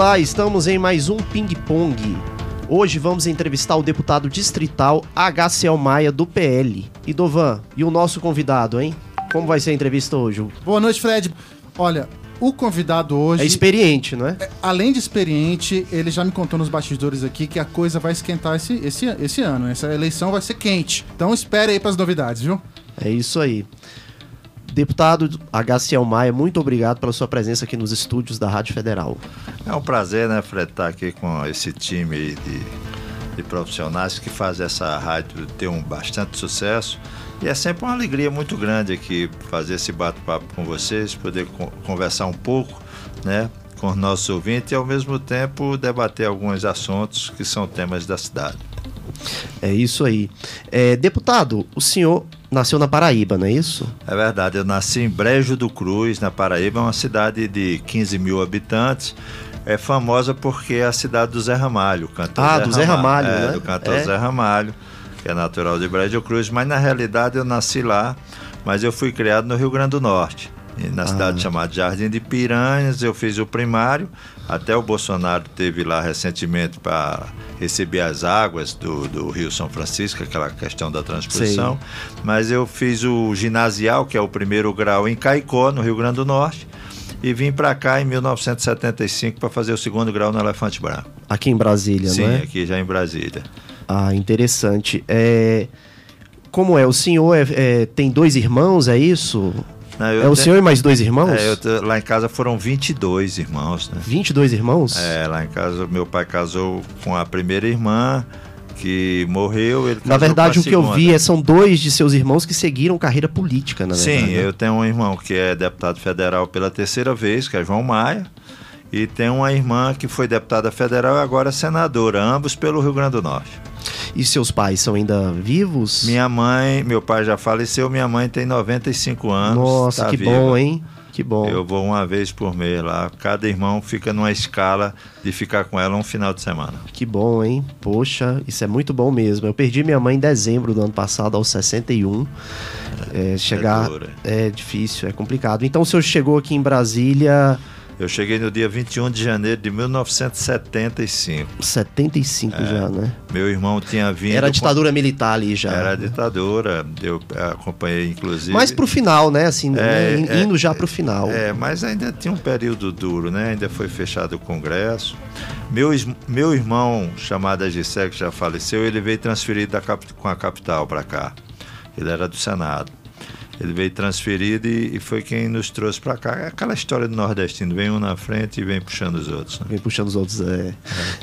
Olá, estamos em mais um Ping Pong. Hoje vamos entrevistar o deputado distrital HCL Maia do PL. E Dovan, e o nosso convidado, hein? Como vai ser a entrevista hoje? Boa noite, Fred. Olha, o convidado hoje. É experiente, não é? é, além de experiente, ele já me contou nos bastidores aqui que a coisa vai esquentar esse, esse, esse ano. Essa eleição vai ser quente. Então espere aí para as novidades, viu? É isso aí. Deputado HCL Maia, muito obrigado pela sua presença aqui nos estúdios da Rádio Federal. É um prazer, né, Fred, estar aqui com esse time de, de profissionais que faz essa rádio ter um bastante sucesso. E é sempre uma alegria muito grande aqui fazer esse bate-papo com vocês, poder conversar um pouco, né, com os nossos ouvintes e ao mesmo tempo debater alguns assuntos que são temas da cidade. É isso aí. É, deputado, o senhor nasceu na Paraíba, não é isso? É verdade, eu nasci em Brejo do Cruz, na Paraíba, uma cidade de 15 mil habitantes. É famosa porque é a cidade do Zé Ramalho, cantor Ah, Zé do Zé Ramalho, é, né? do cantor É. Zé Ramalho, que é natural de Brejo do Cruz, mas na realidade eu nasci lá, mas eu fui criado no Rio Grande do Norte. Na cidade chamada Jardim de Piranhas, eu fiz o primário. Até o Bolsonaro teve lá recentemente para receber as águas do, do Rio São Francisco, aquela questão da transposição. Mas eu fiz o ginasial, que é o primeiro grau, em Caicó, no Rio Grande do Norte. E vim para cá em 1975 para fazer o segundo grau no Elefante Branco. Aqui em Brasília, Sim, não é? aqui já em Brasília. Ah, interessante. É... Como é? O senhor é- é, tem dois irmãos, é isso? Não, É o te- senhor e mais dois irmãos? É, te- lá em casa foram 22 irmãos, né? 22 irmãos? É, lá em casa meu pai casou com a primeira irmã que morreu. Ele Na verdade, o que eu vi é, são dois de seus irmãos que seguiram carreira política, na verdade. Sim, né? eu tenho um irmão que é deputado federal pela terceira vez, que é João Maia, e tenho uma irmã que foi deputada federal e agora é senadora, ambos pelo Rio Grande do Norte. E seus pais são ainda vivos? Minha mãe, meu pai já faleceu, minha mãe tem 95 anos. Nossa, tá que viva. bom, hein? Que bom. Eu vou uma vez por mês lá. Cada irmão fica numa escala de ficar com ela um final de semana. Que bom, hein? Poxa, isso é muito bom mesmo. Eu perdi minha mãe em dezembro do ano passado, aos 61. É, chegar dura. é difícil, é complicado. Então o senhor chegou aqui em Brasília Eu cheguei no dia 21 de janeiro de 1975. 75 É. já, né? Meu irmão tinha vindo. Era a com- ditadura militar ali já. Era ditadura. Eu acompanhei, inclusive. Mas pro final, né? Assim, É, né? é, indo já pro final. É, mas ainda tinha um período duro, né? Ainda foi fechado o Congresso. Meu, meu irmão, chamado Agissé, que já faleceu, ele veio transferido da com a capital para cá. Ele era do Senado. Ele veio transferido e, e foi quem nos trouxe para cá. É aquela história do nordestino, vem um na frente e vem puxando os outros. né? Vem puxando os outros. É.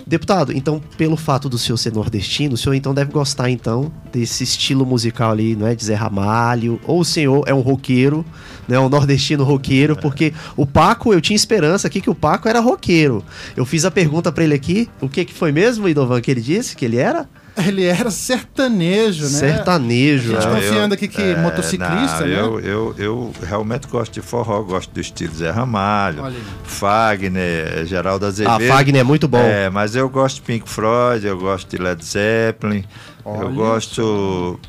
Deputado, então, pelo fato do senhor ser nordestino, o senhor então deve gostar, então, desse estilo musical ali, não é? De Zé Ramalho. Ou o senhor é um roqueiro, né? Um nordestino roqueiro, porque o Paco, eu tinha esperança aqui que o Paco era roqueiro. Eu fiz a pergunta pra ele aqui, o que que foi mesmo, Idovan, que ele disse que ele era? Ele era sertanejo, né? Sertanejo. A gente é. Não, confiando aqui que motociclista, não, né? Eu, eu, eu realmente gosto de forró, gosto do estilo Zé Ramalho. Fagner, Geraldo Ah, Azevedo. Fagner é muito bom. É, mas eu gosto de Pink Floyd, eu gosto de Led Zeppelin, Olha eu gosto.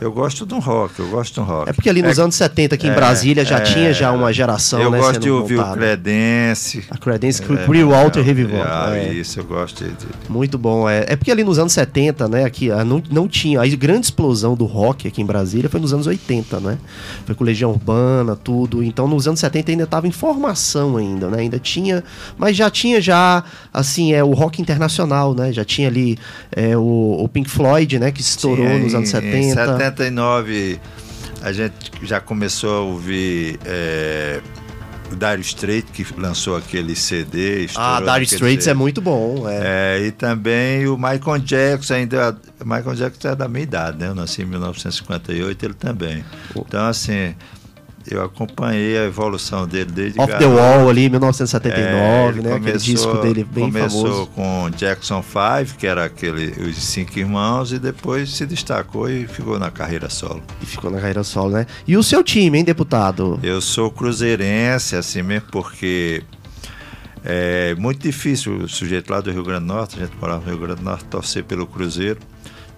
Eu gosto de um rock, eu gosto de um rock. É porque ali nos anos 70 aqui em é, Brasília já é, tinha já uma geração, Eu né, gosto de ouvir o montada. Credense. A Credence É, Clearwater é, Revival. ah, é. Isso, eu gosto de. Muito bom. É, é porque ali nos anos 70, né, aqui ah, não, não tinha. A grande explosão do rock aqui em Brasília foi nos anos 80, né? Foi com Legião Urbana, tudo. Então nos anos 70 ainda estava em formação ainda, né? Ainda tinha. Mas já tinha já, assim, é o rock internacional, né? Já tinha ali é, o, o Pink Floyd, né? Que estourou Tinha nos anos Em 70. 79, a gente já começou a ouvir é, o Dire Straits, que lançou aquele CD. Ah, Dire Straits CD. é muito bom. É. É, e também o Michael Jackson, ainda. Michael Jackson é da minha idade, né? Eu nasci em 1958, ele também. Então, assim, eu acompanhei a evolução dele desde Off the garoto. Wall ali, É, 1979, ele né? Aquele disco dele bem começou famoso. com Jackson 5, que era aquele, os cinco irmãos, e depois se destacou e ficou na carreira solo. E ficou na carreira solo, né? E o seu time, hein, deputado? Eu sou cruzeirense, assim mesmo, porque é muito difícil o sujeito lá do Rio Grande do Norte, a gente morava no Rio Grande do Norte, torcer pelo Cruzeiro.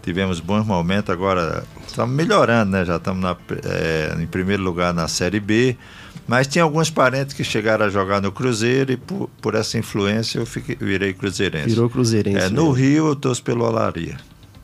Tivemos bons momentos, agora estamos melhorando, né? Já estamos é, em primeiro lugar na Série B, Mas tinha alguns parentes que chegaram a jogar no Cruzeiro e por, por essa influência eu fiquei, virei cruzeirense. Virou cruzeirense. É, no Rio eu torço pelo Olaria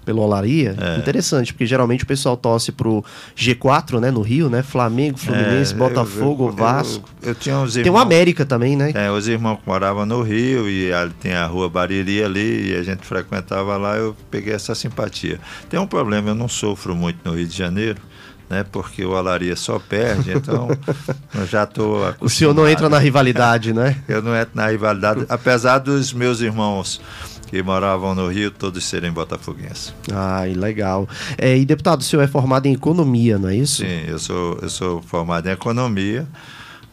pelo Olaria. É. Interessante, porque geralmente o pessoal torce pro G4, né, no Rio, né? Flamengo, Fluminense, é, Botafogo, eu, eu, Vasco. Eu, eu, tinha uns irmãos, Tem o América também, né? É, os irmãos que moravam no Rio e ali tem a rua Bariri ali e a gente frequentava lá, eu peguei essa simpatia. Tem um problema, eu não sofro muito no Rio de Janeiro. Né, porque o Olaria só perde, então eu já estou O senhor não entra na rivalidade, né? eu não entro na rivalidade, apesar dos meus irmãos que moravam no Rio, todos serem botafoguenses. Ai, legal. É, e deputado, o senhor é formado em economia, não é isso? Sim, eu sou, eu sou formado em economia,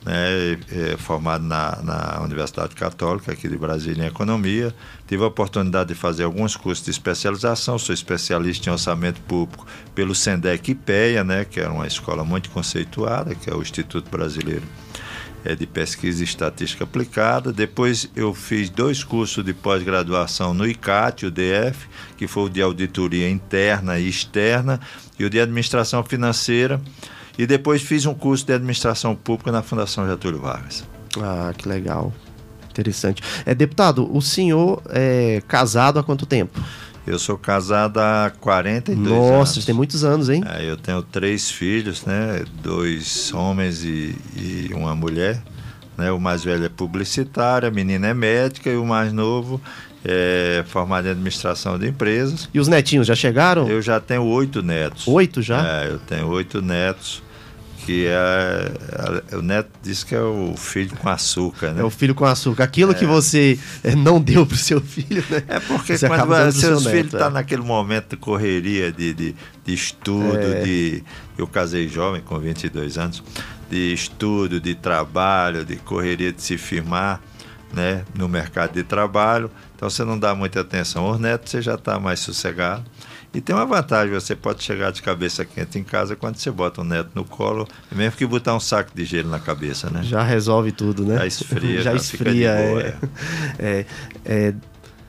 né, é, formado na, na Universidade Católica aqui de Brasília em economia. Tive a oportunidade de fazer alguns cursos de especialização, sou especialista em orçamento público pelo Sendec IPEA, né, que é uma escola muito conceituada, que é o Instituto Brasileiro é, de pesquisa e estatística aplicada. Depois eu fiz dois cursos de pós-graduação no ICAT, o DF, que foi o de auditoria interna e externa, e o de administração financeira. E depois fiz um curso de administração pública na Fundação Getúlio Vargas. Ah, que legal. Interessante. É, deputado, o senhor é casado há quanto tempo? Eu sou casado há 42 Nossa, anos. Nossa, tem muitos anos, hein? É, eu tenho três filhos, né? Dois homens e, e, uma mulher. Né? O mais velho é publicitário, a menina é médica e o mais novo é formado em administração de empresas. E os netinhos já chegaram? Eu já tenho oito netos. Oito já? É, eu tenho oito netos que é, é, o neto diz que é o filho com açúcar, né? É o filho com açúcar. Aquilo é. que você é, não deu para o seu filho, né? É porque você quando seus filhos estão tá é. naquele momento de correria, de, de, de estudo, é. de... Eu casei jovem, com 22 anos, de estudo, de trabalho, de correria de se firmar, né? No mercado de trabalho. Então você não dá muita atenção aos netos, você já está mais sossegado. E tem uma vantagem, você pode chegar de cabeça quente em casa quando você bota o neto no colo, mesmo que botar um saco de gelo na cabeça, né? Já resolve tudo, né? Já esfria, já, já esfria. É. É, é,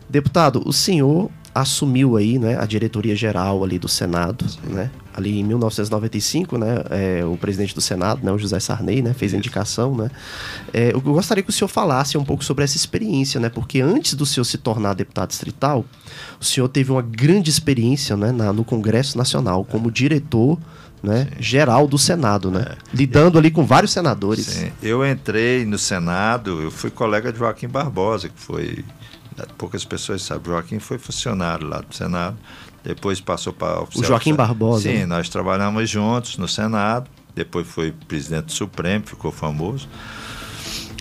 deputado, o senhor assumiu aí, né, a diretoria geral ali do Senado, Sim. né? Ali em 1995, né, é, o presidente do Senado, né, o José Sarney, né, fez a indicação, né. É, eu gostaria que o senhor falasse um pouco sobre essa experiência, né, porque antes do senhor se tornar deputado distrital, o senhor teve uma grande experiência, né, na, no Congresso Nacional como diretor né, geral do Senado, né? É. Lidando ali com vários senadores. Sim. Eu entrei no Senado, eu fui colega de Joaquim Barbosa, que foi poucas pessoas sabem, Joaquim foi funcionário lá do Senado, depois passou para o Joaquim Barbosa. Sim, né? nós trabalhamos juntos no Senado, depois foi presidente do Supremo, ficou famoso.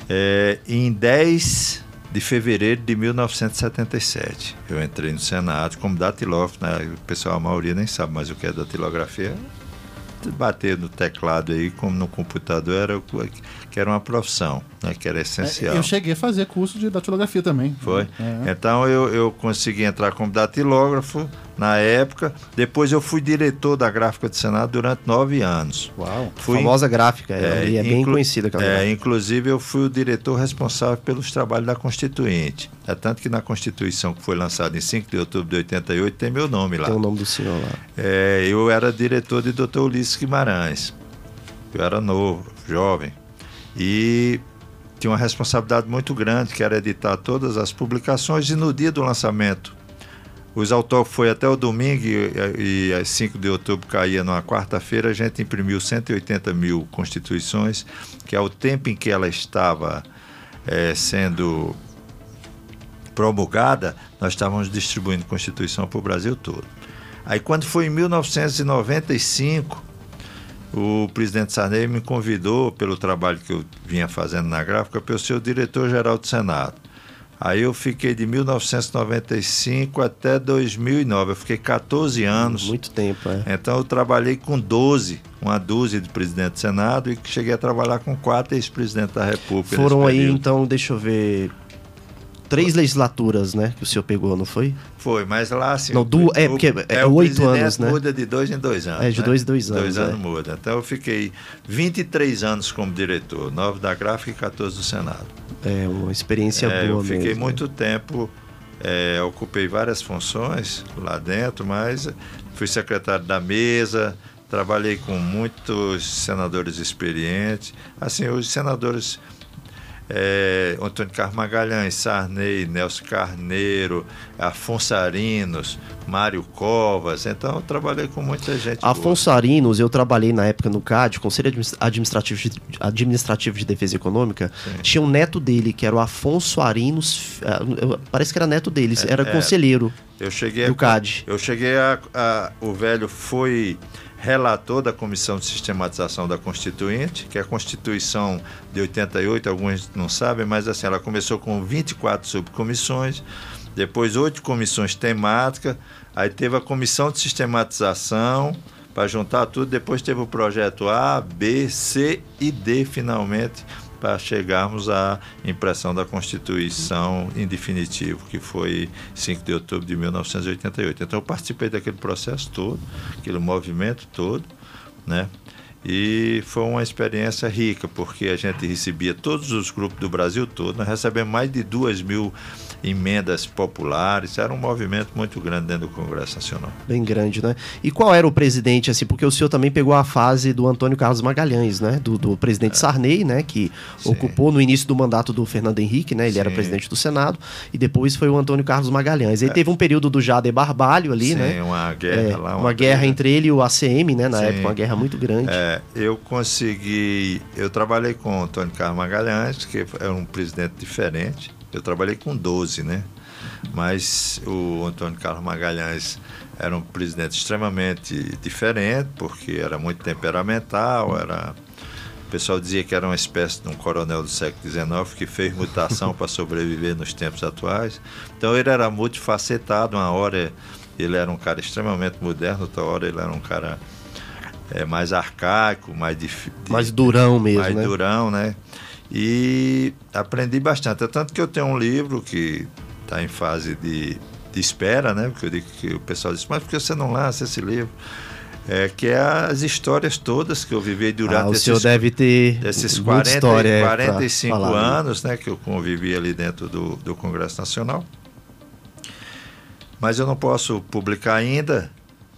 É, em 10 de fevereiro de 1977, eu entrei no Senado como datilógrafo, né? o pessoal, a maioria nem sabe mais o que é datilografia, bater no teclado aí, como no computador, era, que era uma profissão, né, que era essencial. É, eu cheguei a fazer curso de datilografia também. Foi? É. Então eu, eu consegui entrar como datilógrafo na época. Depois eu fui diretor da gráfica do Senado durante nove anos. Uau! Fui, famosa gráfica, é, é bem conhecida. É, inclusive eu fui o diretor responsável pelos trabalhos da Constituinte. É tanto que na Constituição que foi lançada em 5 de outubro de 88 tem meu nome lá. Tem o nome do senhor lá. É, eu era diretor de Dr. Ulisses Guimarães. Eu era novo, jovem. E tinha uma responsabilidade muito grande, que era editar todas as publicações e no dia do lançamento os autógrafos foi até o domingo e, e às 5 de outubro caía numa quarta-feira. A gente imprimiu 180 mil constituições, que é o tempo em que ela estava é, sendo promulgada, nós estávamos distribuindo constituição para o Brasil todo. Aí, quando foi em 1995, o presidente Sarney me convidou, pelo trabalho que eu vinha fazendo na gráfica, para eu ser o diretor-geral do Senado. Aí eu fiquei de 1995 até 2009. Eu fiquei 14 anos. Muito tempo, é. Então eu trabalhei com 12, uma dúzia de presidente do Senado e cheguei a trabalhar com quatro ex-presidentes da República. Foram aí, então, deixa eu ver, três legislaturas, né, que o senhor pegou, não foi? Foi, mas lá assim. Não, du, é, porque é, é oito anos, né? muda de dois em dois anos. É, de né? dois em dois anos. Dois anos é. muda. Então eu fiquei 23 anos como diretor, nove da gráfica e 14 do Senado. É, uma experiência é, boa. Eu fiquei mesmo, muito tempo, é, ocupei várias funções lá dentro, mas fui secretário da mesa, trabalhei com muitos senadores experientes. Assim, os senadores é, Antônio Carlos Magalhães, Sarney, Nelson Carneiro, Afonso Arinos, Mário Covas. Então, eu trabalhei com muita gente. Afonso boa. Arinos, eu trabalhei na época no CAD, Conselho Administrativo de, Administrativo de Defesa Econômica. Sim. Tinha um neto dele, que era o Afonso Arinos. Uh, parece que era neto dele, é, era é, conselheiro eu cheguei do CAD. Eu cheguei a, a. O velho foi relator da Comissão de Sistematização da Constituinte, que é a Constituição de 88, alguns não sabem, mas assim, ela começou com 24 subcomissões, depois oito comissões temáticas, aí teve a Comissão de Sistematização, para juntar tudo, depois teve o projeto A, B, C e D, finalmente, para chegarmos à impressão da Constituição em definitivo, que foi 5 de outubro de 1988. Então eu participei daquele processo todo, aquele movimento todo, né? E foi uma experiência rica, porque a gente recebia todos os grupos do Brasil todo, nós recebemos mais de duas mil emendas populares, era um movimento muito grande dentro do Congresso Nacional. Bem grande, né? E qual era o presidente, assim, porque o senhor também pegou a fase do Antônio Carlos Magalhães, né? Do, do presidente é. Sarney, né? Que Sim. ocupou no início do mandato do Fernando Henrique, né? Ele Sim. era presidente do Senado, e depois foi o Antônio Carlos Magalhães. Ele é. teve um período do Jader Barbalho ali, Sim, né? Sim, uma guerra é, lá. Uma, uma guerra entre ele e o ACM, né? Na Sim. época, uma guerra muito grande. É, eu consegui. Eu trabalhei com o Antônio Carlos Magalhães, que era um presidente diferente. Eu trabalhei com 12, né? Mas o Antônio Carlos Magalhães era um presidente extremamente diferente, porque era muito temperamental, era o pessoal dizia que era uma espécie de um coronel do século XIX que fez mutação para sobreviver nos tempos atuais. Então ele era multifacetado. Uma hora ele era um cara extremamente moderno, outra hora ele era um cara é, mais arcaico, mais difícil. Mais durão mesmo. Mais né? durão, né? E aprendi bastante. É tanto que eu tenho um livro que está em fase de, de espera, né? Porque eu digo que o pessoal diz, mas por que você não lança esse livro? É, que é as histórias todas que eu vivi durante ah, o esses, senhor deve ter esses 40, história 45 anos né, que eu convivi ali dentro do, do Congresso Nacional. Mas eu não posso publicar ainda,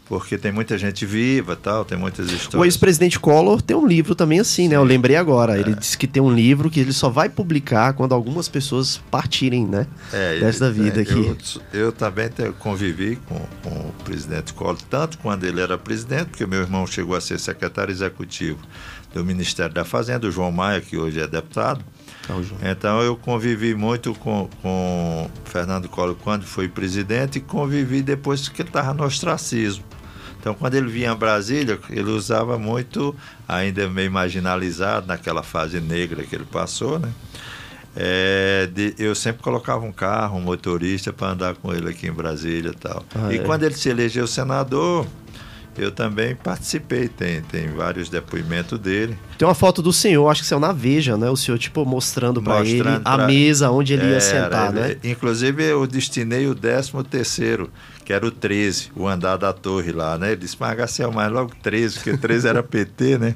porque tem muita gente viva tal, tem muitas histórias. O ex-presidente Collor tem um livro também assim, Sim. né? Eu lembrei agora. É. Ele disse que tem um livro que ele só vai publicar quando algumas pessoas partirem, né? É, Desta vida é, aqui. Eu, eu também convivi com, com, o presidente Collor, tanto quando ele era presidente, porque meu irmão chegou a ser secretário executivo do Ministério da Fazenda, o João Maia, que hoje é deputado. Então eu convivi muito com, com Fernando Collor quando foi presidente e convivi depois que ele estava no ostracismo. Então, quando ele vinha a Brasília, ele usava muito, ainda meio marginalizado, naquela fase negra que ele passou, né? É, de, eu sempre colocava um carro, um motorista para andar com ele aqui em Brasília e tal. Ah, e é? quando ele se elegeu senador, eu também participei, tem, tem vários depoimentos dele. Tem uma foto do senhor, acho que saiu na Veja, né? O senhor, tipo, mostrando para ele pra... a mesa onde ele ia sentar, ele... né? Inclusive, eu destinei o 13 terceiro, que era o 13, o andar da torre lá, né? Ele disse, mas Garcia, mas logo 13, porque 13 era PT, né?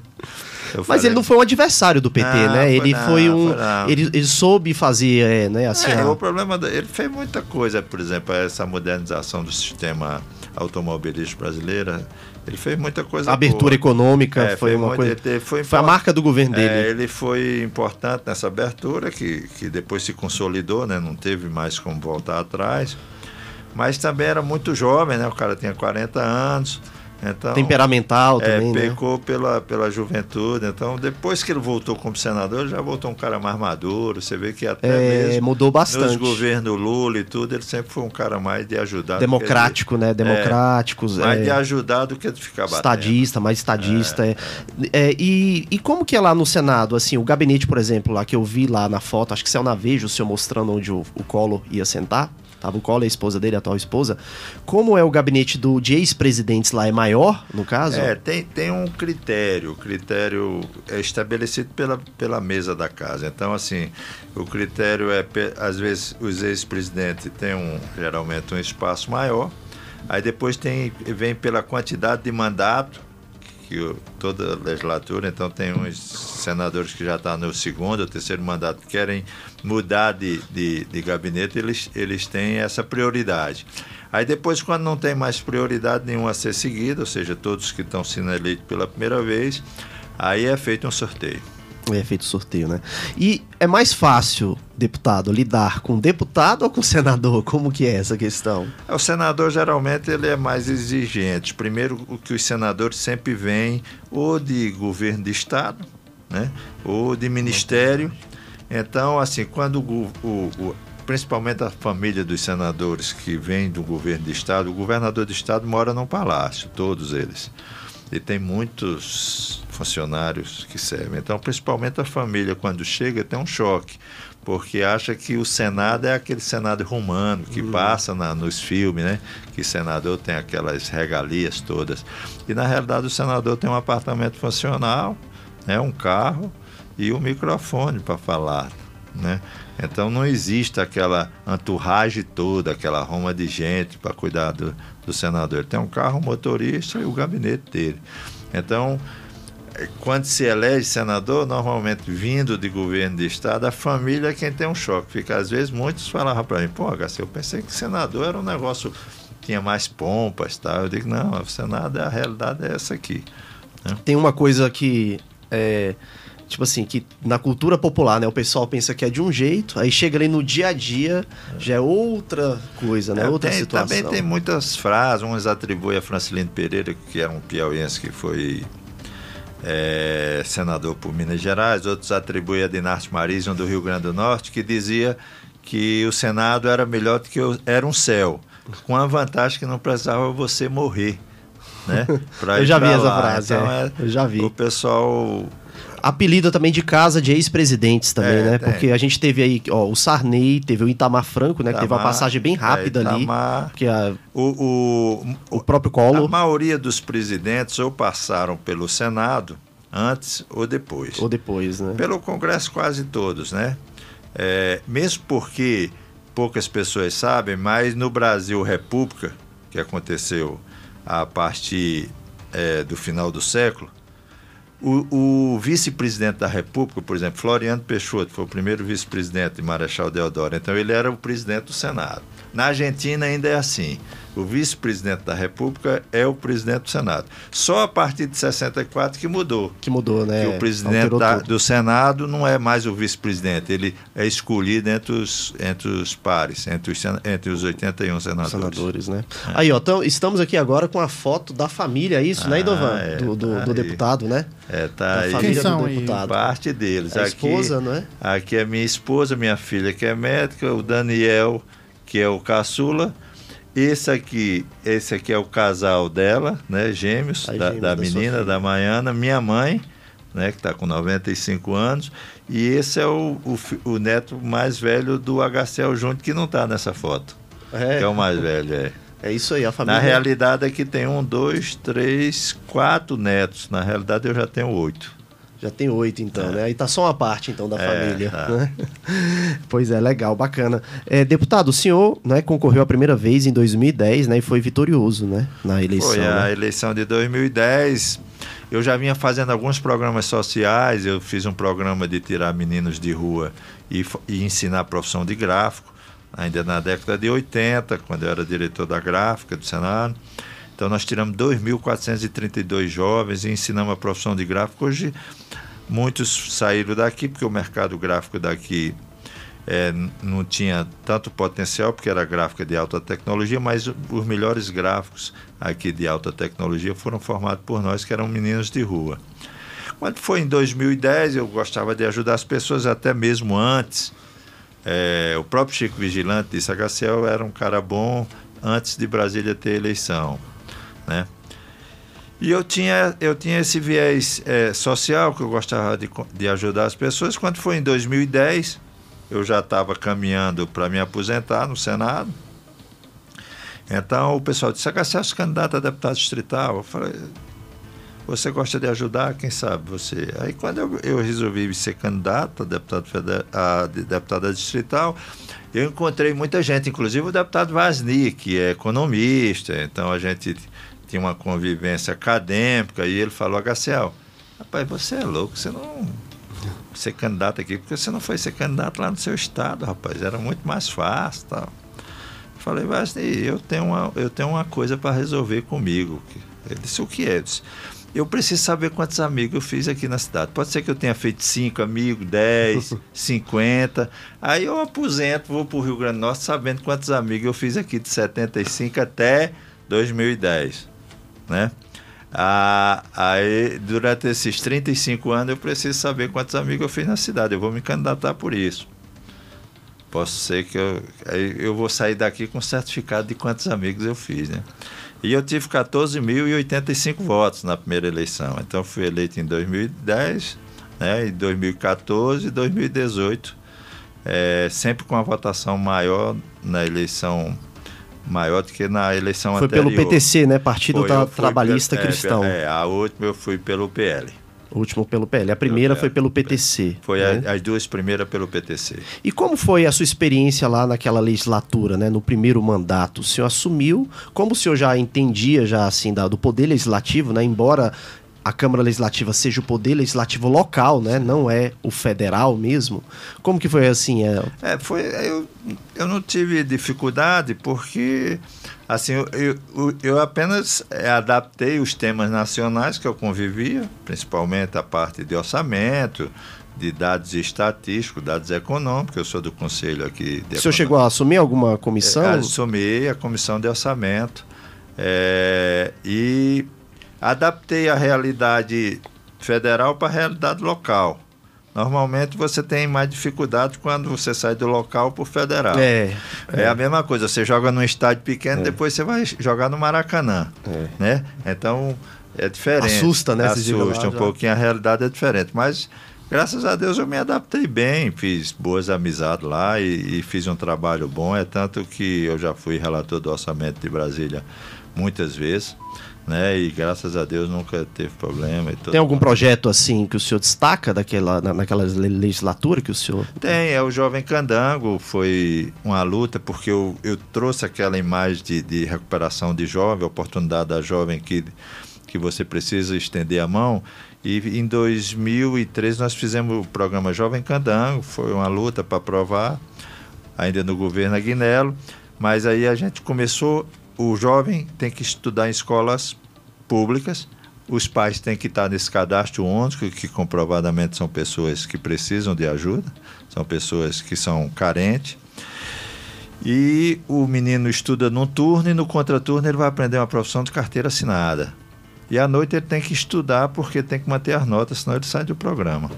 Eu Mas falei... ele não foi um adversário do PT, não, né? Ele foi, foi um. Foi ele, ele soube fazer, é, né? Assim, é, a... o problema. Ele fez muita coisa, por exemplo, essa modernização do sistema automobilístico brasileiro. Ele fez muita coisa. A abertura boa. econômica é, foi, uma coisa. foi, foi a marca do governo dele. É, ele foi importante nessa abertura, que, que depois se consolidou, né? Não teve mais como voltar atrás. Mas também era muito jovem, né? O cara tinha 40 anos. Então, Temperamental é, também, é, pecou né? pela, pela juventude. Então, depois que ele voltou como senador, ele já voltou um cara mais maduro. Você vê que até é, mesmo mudou bastante. nos governos Lula e tudo, ele sempre foi um cara mais de ajudar. Democrático, né? Democráticos. É, mais de ajudar do que de ficar batendo. Estadista, mais estadista. É. É. e, e como que é lá no Senado? Assim, o gabinete, por exemplo, lá que eu vi lá na foto, acho que saiu na Veja o senhor mostrando onde o, o Collor ia sentar. Tava o Collor, a esposa dele, a atual esposa. Como é o gabinete do, de ex-presidentes lá? É maior, no caso? É, tem, tem um critério. O critério é estabelecido pela, pela mesa da casa. Então, assim, o critério é, às vezes, os ex-presidentes têm um, geralmente um espaço maior. Aí depois tem, vem pela quantidade de mandato que toda legislatura, então tem uns senadores que já estão no segundo ou terceiro mandato querem mudar de, de, de gabinete, eles, eles têm essa prioridade. Aí depois, quando não tem mais prioridade nenhuma a ser seguida, ou seja, todos que estão sendo eleitos pela primeira vez, aí é feito um sorteio. É feito sorteio, né? E é mais fácil, deputado, lidar com deputado ou com senador? Como que é essa questão? É, o senador geralmente ele é mais exigente. Primeiro, o que os senadores sempre vêm ou de governo de estado, né? Ou de ministério. Então, assim, quando o, o, o principalmente a família dos senadores que vem do governo de estado, o governador de estado mora num palácio, todos eles. E tem muitos funcionários que servem. Então, principalmente a família, quando chega, tem um choque, porque acha que o Senado é aquele Senado romano que uhum. passa na, nos filmes, né? Que senador tem aquelas regalias todas. E na realidade o senador tem um apartamento funcional, né? um carro e um microfone para falar. Né? Então não existe aquela entourage toda, aquela roma de gente para cuidar do, do senador. Ele tem um carro, um motorista e o gabinete dele. Então, quando se elege senador, normalmente vindo de governo de estado, a família é quem tem um choque. Fica, às vezes, muitos falavam para mim, pô, HC, eu pensei que senador era um negócio tinha mais pompas, tá? Eu digo, não, o Senado, a realidade é essa aqui. Né? Tem uma coisa que é, tipo assim, que na cultura popular, né, o pessoal pensa que é de um jeito, aí chega ali no dia a dia, já é outra coisa, né? É, outra tem, situação. Também tem muitas frases, uns atribuem a Francilino Pereira, que era um piauiense que foi é, senador por Minas Gerais, outros atribuem a Dinarte Marison do Rio Grande do Norte, que dizia que o Senado era melhor do que eu, era um céu, com a vantagem que não precisava você morrer. Né, eu já vi essa frase, então, é. É, eu já vi. O pessoal apelido também de casa de ex-presidentes também, é, né? Tem. Porque a gente teve aí, ó, o Sarney, teve o Itamar Franco, né? Itamar, que teve uma passagem bem rápida é, Itamar, ali. Que a, o, o, o próprio Collor. A maioria dos presidentes ou passaram pelo Senado antes ou depois. Ou depois, né? Pelo Congresso quase todos, né? É, mesmo porque poucas pessoas sabem, mas no Brasil República, que aconteceu a partir é, do final do século, o, o vice-presidente da República, por exemplo, Floriano Peixoto, foi o primeiro vice-presidente de Marechal Deodoro, então ele era o presidente do Senado. Na Argentina ainda é assim. O vice-presidente da República é o presidente do Senado. Só a partir de 64 que mudou. Que mudou, né? Que o presidente da, do Senado não é mais o vice-presidente, ele é escolhido entre os, entre os pares, entre os, entre os 81 senadores. Senadores, né? É. Aí, ó, então, estamos aqui agora com a foto da família, é isso, né, ah, né, Idovan? É, do, do, tá do deputado, né? É, tá da aí. Família Quem são do deputado. Parte deles. A aqui, esposa, não é? Aqui é minha esposa, minha filha que é médica, o Daniel que é o caçula. Esse aqui, esse aqui é o casal dela, né? Gêmeos, da, gêmeos da, da, menina, da Maiana, minha mãe, né? Que está com 95 anos. E esse é o, o, o, neto mais velho do HCL Júnior, que não está nessa foto. É. Que é o mais velho, é. É isso aí, a família. Na realidade, aqui tem um, dois, três, quatro netos. Na realidade, eu já tenho oito. Já tem oito, então, é. né? Aí tá só uma parte, então, da é, família. Tá. Né? pois é, legal, bacana. É, deputado, o senhor né, concorreu a primeira vez em 2010, né? E foi vitorioso, né? Na eleição. Foi a né? eleição de 2010. Eu já vinha fazendo alguns programas sociais. Eu fiz um programa de tirar meninos de rua e, e ensinar a profissão de gráfico, ainda na década de 80, quando eu era diretor da gráfica do Senado. Então nós tiramos 2.432 jovens e ensinamos a profissão de gráfico. Hoje muitos saíram daqui porque o mercado gráfico daqui é, não tinha tanto potencial porque era gráfica de alta tecnologia, mas os melhores gráficos aqui de alta tecnologia foram formados por nós que eram meninos de rua. Quando foi em 2010, eu gostava de ajudar as pessoas até mesmo antes. É, o próprio Chico Vigilante disse: HCL era um cara bom antes de Brasília ter eleição né? E eu tinha, eu tinha esse viés é, social que eu gostava de, de ajudar as pessoas. Quando foi em 2010, eu já estava caminhando para me aposentar no Senado. Então o pessoal disse: é candidato a deputado distrital? Eu falei: Você gosta de ajudar? Quem sabe você? Aí quando eu, eu resolvi ser candidato a deputado, federal, a deputada distrital, eu encontrei muita gente, inclusive o deputado Vasni, que é economista. Então a gente tinha uma convivência acadêmica, e ele falou, HCL, rapaz, você é louco, você não ser candidato aqui, porque você não foi ser candidato lá no seu estado, rapaz, era muito mais fácil tal. falei, Vasney, eu tenho uma, eu tenho uma coisa para resolver comigo. Ele disse, o que é? Eu disse, eu preciso saber quantos amigos eu fiz aqui na cidade. Pode ser que eu tenha feito cinco amigos, 10, 50. Aí eu aposento, vou para o Rio Grande do Norte sabendo quantos amigos eu fiz aqui de 75 até 2010. Né? Ah, aí, durante esses 35 anos, eu preciso saber quantos amigos eu fiz na cidade. Eu vou me candidatar por isso. Posso ser que eu, eu vou sair daqui com certificado de quantos amigos eu fiz, né? E eu tive 14.085 votos na primeira eleição. Então fui eleito em 2010, né, em 2014 e 2018, é, sempre com uma votação maior na eleição maior do que na eleição foi anterior. Foi pelo PTC, né? Partido Tra Trabalhista pelo, Cristão. É, a última eu fui pelo PL. O último pelo PL. A primeira foi pelo PTC. Foi né? a, as duas primeiras pelo PTC. E como foi a sua experiência lá naquela legislatura, né? No primeiro mandato? O senhor assumiu, como o senhor já entendia já assim da, do poder legislativo, né? Embora a Câmara Legislativa seja o poder legislativo local, né? Não é o federal mesmo. Como que foi assim? É, é foi. Eu, eu não tive dificuldade porque assim eu, eu, eu apenas é, adaptei os temas nacionais que eu convivia, principalmente a parte de orçamento, de dados estatísticos, dados econômicos. Eu sou do conselho aqui. o senhor chegou a assumir alguma comissão? É, assumi a comissão de orçamento. É, e adaptei a realidade federal para a realidade local. Normalmente você tem mais dificuldade quando você sai do local para o federal. É, é, é. a mesma coisa, você joga num estádio pequeno, é. depois você vai jogar no Maracanã. É. Né? Então é diferente. Assusta, né? Assusta um pouquinho, a realidade é diferente. Mas graças a Deus eu me adaptei bem, fiz boas amizades lá e, e fiz um trabalho bom. É tanto que eu já fui relator do orçamento de Brasília muitas vezes né? E graças a Deus nunca teve problema. Tem algum projeto assim que o senhor destaca daquela, na, naquela legislatura que o senhor. Tem, é o Jovem Candango, foi uma luta, porque eu, eu trouxe aquela imagem de, de recuperação de jovem, oportunidade da jovem que, que você precisa estender a mão. E em 2013 nós fizemos o programa Jovem Candango, foi uma luta para aprovar, ainda no governo Aguinelo, mas aí a gente começou o jovem tem que estudar em escolas públicas, os pais têm que estar nesse cadastro único, que comprovadamente são pessoas que precisam de ajuda, são pessoas que são carentes. E o menino estuda num turno e no contraturno ele vai aprender uma profissão de carteira assinada. E à noite ele tem que estudar porque tem que manter as notas, senão ele sai do programa.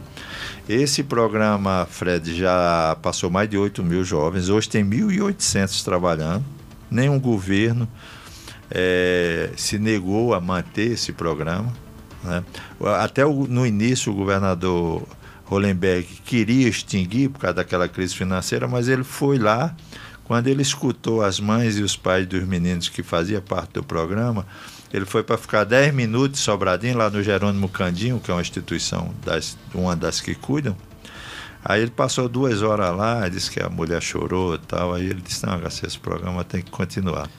Esse programa, Fred, já passou mais de 8 mil jovens, hoje tem 1.800 trabalhando nenhum governo é, se negou a manter esse programa. Né? Até o, no início o governador Hollenberg queria extinguir por causa daquela crise financeira, mas ele foi lá, quando ele escutou as mães e os pais dos meninos que faziam parte do programa, ele foi para ficar 10 minutos Sobradinho, lá no Jerônimo Candinho, que é uma instituição, das, uma das que cuidam, Aí ele passou duas horas lá, disse que a mulher chorou e tal. Aí ele disse: Não, Garcia, esse programa tem que continuar.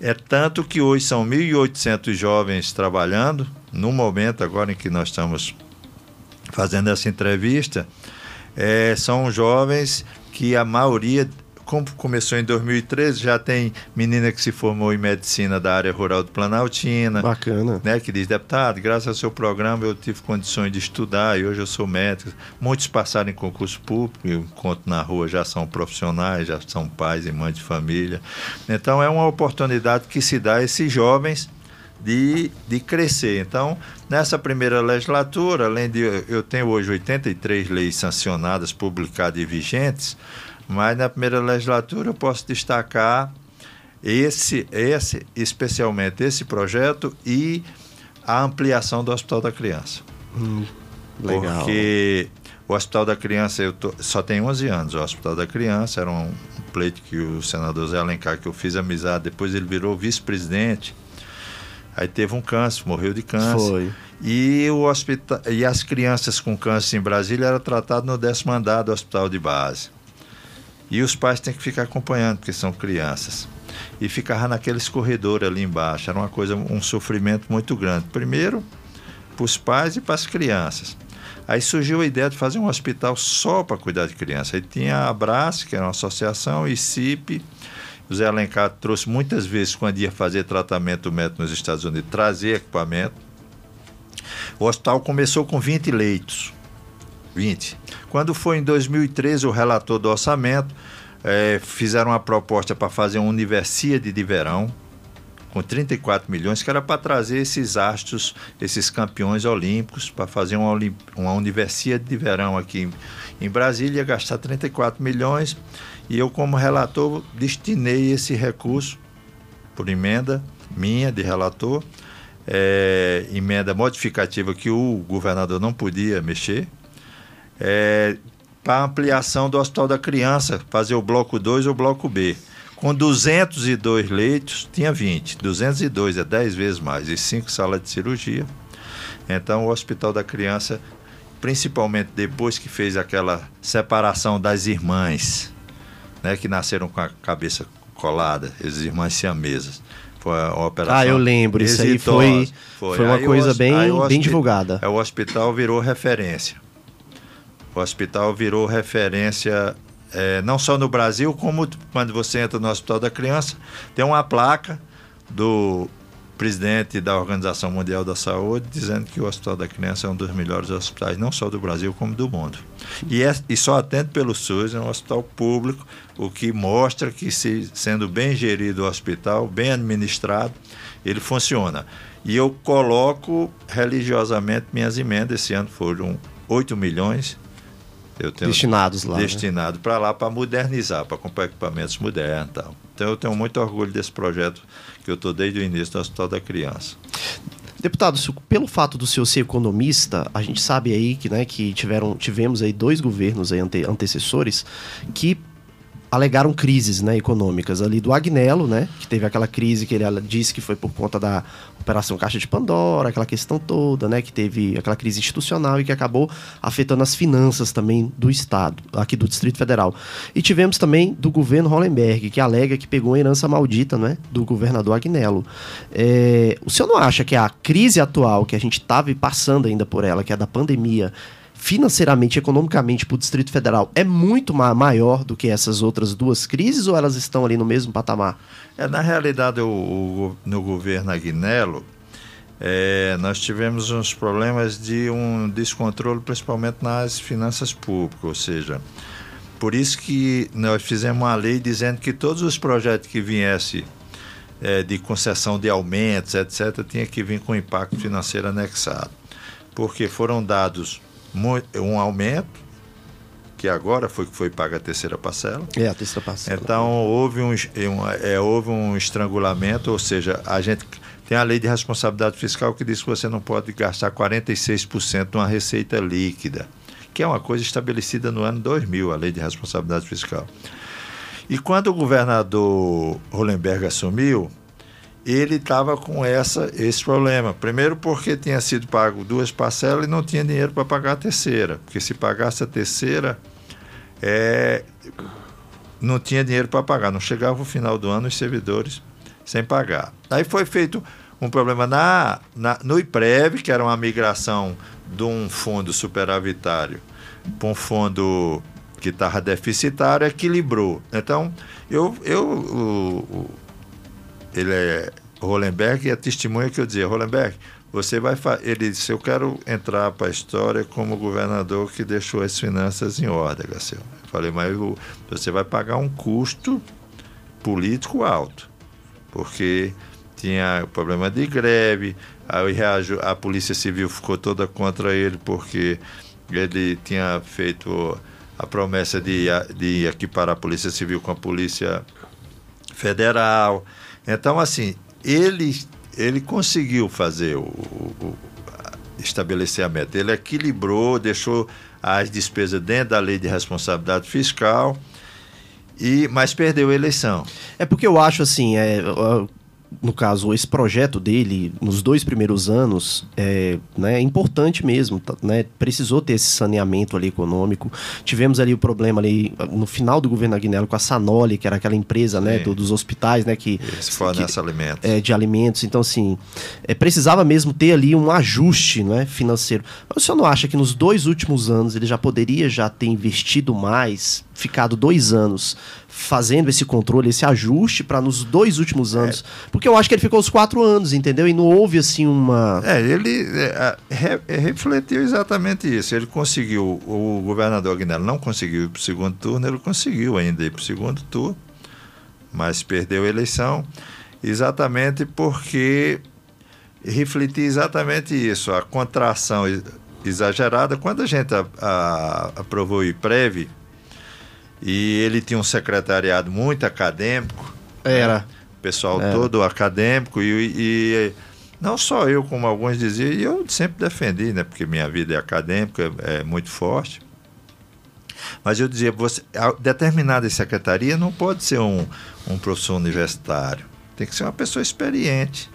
É tanto que hoje são 1.800 jovens trabalhando, no momento agora em que nós estamos fazendo essa entrevista, é, são jovens que a maioria como começou em 2013, já tem menina que se formou em medicina da área rural do Planaltina. Bacana. Né, que diz, deputado, graças ao seu programa eu tive condições de estudar e hoje eu sou médico. Muitos passaram em concurso público, eu encontro na rua, já são profissionais, já são pais e mães de família. Então é uma oportunidade que se dá a esses jovens de, de crescer. Então, nessa primeira legislatura, além de eu tenho hoje 83 leis sancionadas, publicadas e vigentes, mas na primeira legislatura eu posso destacar esse, esse, especialmente esse projeto e a ampliação do Hospital da Criança. Hum, legal. Porque o Hospital da Criança eu tô, só tem 11 anos. O Hospital da Criança era um, um pleito que o senador Zé Alencar, que eu fiz amizade, depois ele virou vice-presidente. Aí teve um câncer, morreu de câncer. Foi. E, o hospital, e as crianças com câncer em Brasília eram tratadas no décimo andar do hospital de base. E os pais têm que ficar acompanhando, porque são crianças. E ficava naqueles corredores ali embaixo. Era uma coisa, um sofrimento muito grande. Primeiro, para os pais e para as crianças. Aí surgiu a ideia de fazer um hospital só para cuidar de crianças. Aí tinha a Abrace, que era uma associação, e CIP, O Zé Alencar trouxe muitas vezes, quando ia fazer tratamento médico nos Estados Unidos, trazer equipamento. O hospital começou com 20 leitos. 20. Quando foi em 2013 o relator do orçamento, é, fizeram uma proposta para fazer uma universidade de verão, com 34 milhões, que era para trazer esses astros, esses campeões olímpicos, para fazer uma, uma universidade de verão aqui em, em Brasília, gastar 34 milhões. E eu, como relator, destinei esse recurso por emenda minha de relator, é, emenda modificativa que o governador não podia mexer, é, para ampliação do Hospital da Criança, fazer o bloco 2 ou o bloco B. Com 202 leitos, tinha 20. 202 é 10 vezes mais, e 5 salas de cirurgia. Então, o Hospital da Criança, principalmente depois que fez aquela separação das irmãs, né, que nasceram com a cabeça colada, as irmãs siamesas. Foi uma operação. Ah, eu lembro, isso aí foi, foi. foi uma aí coisa bem, bem divulgada. É, o hospital virou referência. O hospital virou referência é, não só no Brasil, como quando você entra no Hospital da Criança, tem uma placa do presidente da Organização Mundial da Saúde dizendo que o Hospital da Criança é um dos melhores hospitais, não só do Brasil, como do mundo. E, é, e só atende pelo SUS, é um hospital público, o que mostra que, se, sendo bem gerido o hospital, bem administrado, ele funciona. E eu coloco religiosamente minhas emendas, esse ano foram 8 milhões tenho destinados lá. Né? Destinado né? para lá para modernizar, para comprar equipamentos modernos e tal. Então eu tenho muito orgulho desse projeto que eu estou desde o início do Hospital da Criança. Deputado, pelo fato do senhor ser economista, a gente sabe aí que, né, que tiveram, tivemos aí dois governos aí ante, antecessores que alegaram crises né, econômicas ali do Agnello, né, que teve aquela crise que ele disse que foi por conta da operação Caixa de Pandora, aquela questão toda, né, que teve aquela crise institucional e que acabou afetando as finanças também do Estado, aqui do Distrito Federal. E tivemos também do governo Hollenberg, que alega que pegou a herança maldita né, do governador Agnello. É, o senhor não acha que a crise atual, que a gente estava passando ainda por ela, que é da pandemia, financeiramente, economicamente para o Distrito Federal é muito ma maior do que essas outras duas crises ou elas estão ali no mesmo patamar? É, na realidade, o, o no governo Agnello, é, nós tivemos uns problemas de um descontrole, principalmente nas finanças públicas, ou seja, por isso que nós fizemos uma lei dizendo que todos os projetos que viessem é, de concessão de aumentos, etc., tinha que vir com impacto financeiro anexado, porque foram dados um aumento, que agora foi que foi paga a terceira parcela. É, a terceira parcela. Então houve um, um, é, houve um estrangulamento, ou seja, a gente tem a lei de responsabilidade fiscal que diz que você não pode gastar 46% de uma receita líquida, que é uma coisa estabelecida no ano 2000, a lei de responsabilidade fiscal. E quando o governador Hollenberg assumiu, ele estava com essa, esse problema. Primeiro, porque tinha sido pago duas parcelas e não tinha dinheiro para pagar a terceira. Porque se pagasse a terceira, é, não tinha dinheiro para pagar. Não chegava o final do ano os servidores sem pagar. Aí foi feito um problema na, na, no IPREV, que era uma migração de um fundo superavitário para um fundo que estava deficitário, equilibrou. Então, eu, eu o, o ele é Hollenberg e a testemunha que eu dizia, Hollenberg, você vai ele disse, eu quero entrar para a história como governador que deixou as finanças em ordem, Garcia. Falei, mas você vai pagar um custo político alto, porque tinha problema de greve, aí a Polícia Civil ficou toda contra ele porque ele tinha feito a promessa de, de equiparar a Polícia Civil com a Polícia Federal. Então, assim, ele, ele conseguiu fazer o, o estabelecer a meta. Ele equilibrou, deixou as despesas dentro da lei de responsabilidade fiscal, e mas perdeu a eleição. É porque eu acho assim, é, no caso, esse projeto dele, nos dois primeiros anos, é, né, é importante mesmo, tá, né? Precisou ter esse saneamento ali econômico. Tivemos ali o problema ali no final do governo Agnello com a Sanoli, que era aquela empresa, né, do, dos hospitais, né, que Esse fornece alimentos. É, de alimentos. Então, assim, é, precisava mesmo ter ali um ajuste, né, financeiro. Mas o senhor não acha que nos dois últimos anos ele já poderia já ter investido mais ficado dois anos fazendo esse controle, esse ajuste para nos dois últimos anos. É. Porque eu acho que ele ficou os quatro anos, entendeu? E não houve assim uma. É, ele é, re, refletiu exatamente isso. Ele conseguiu, o governador Aguinaldo não conseguiu ir para o segundo turno, ele conseguiu ainda ir para o segundo turno, mas perdeu a eleição exatamente porque refletia exatamente isso, a contração exagerada. Quando a gente a, a, aprovou o IPREV, e ele tinha um secretariado muito acadêmico. Era. Né? Pessoal Era. todo acadêmico e, e, não só eu, como alguns diziam, e eu sempre defendi, né? Porque minha vida é acadêmica, é muito forte. Mas eu dizia, você, determinada secretaria não pode ser um, um professor universitário. Tem que ser uma pessoa experiente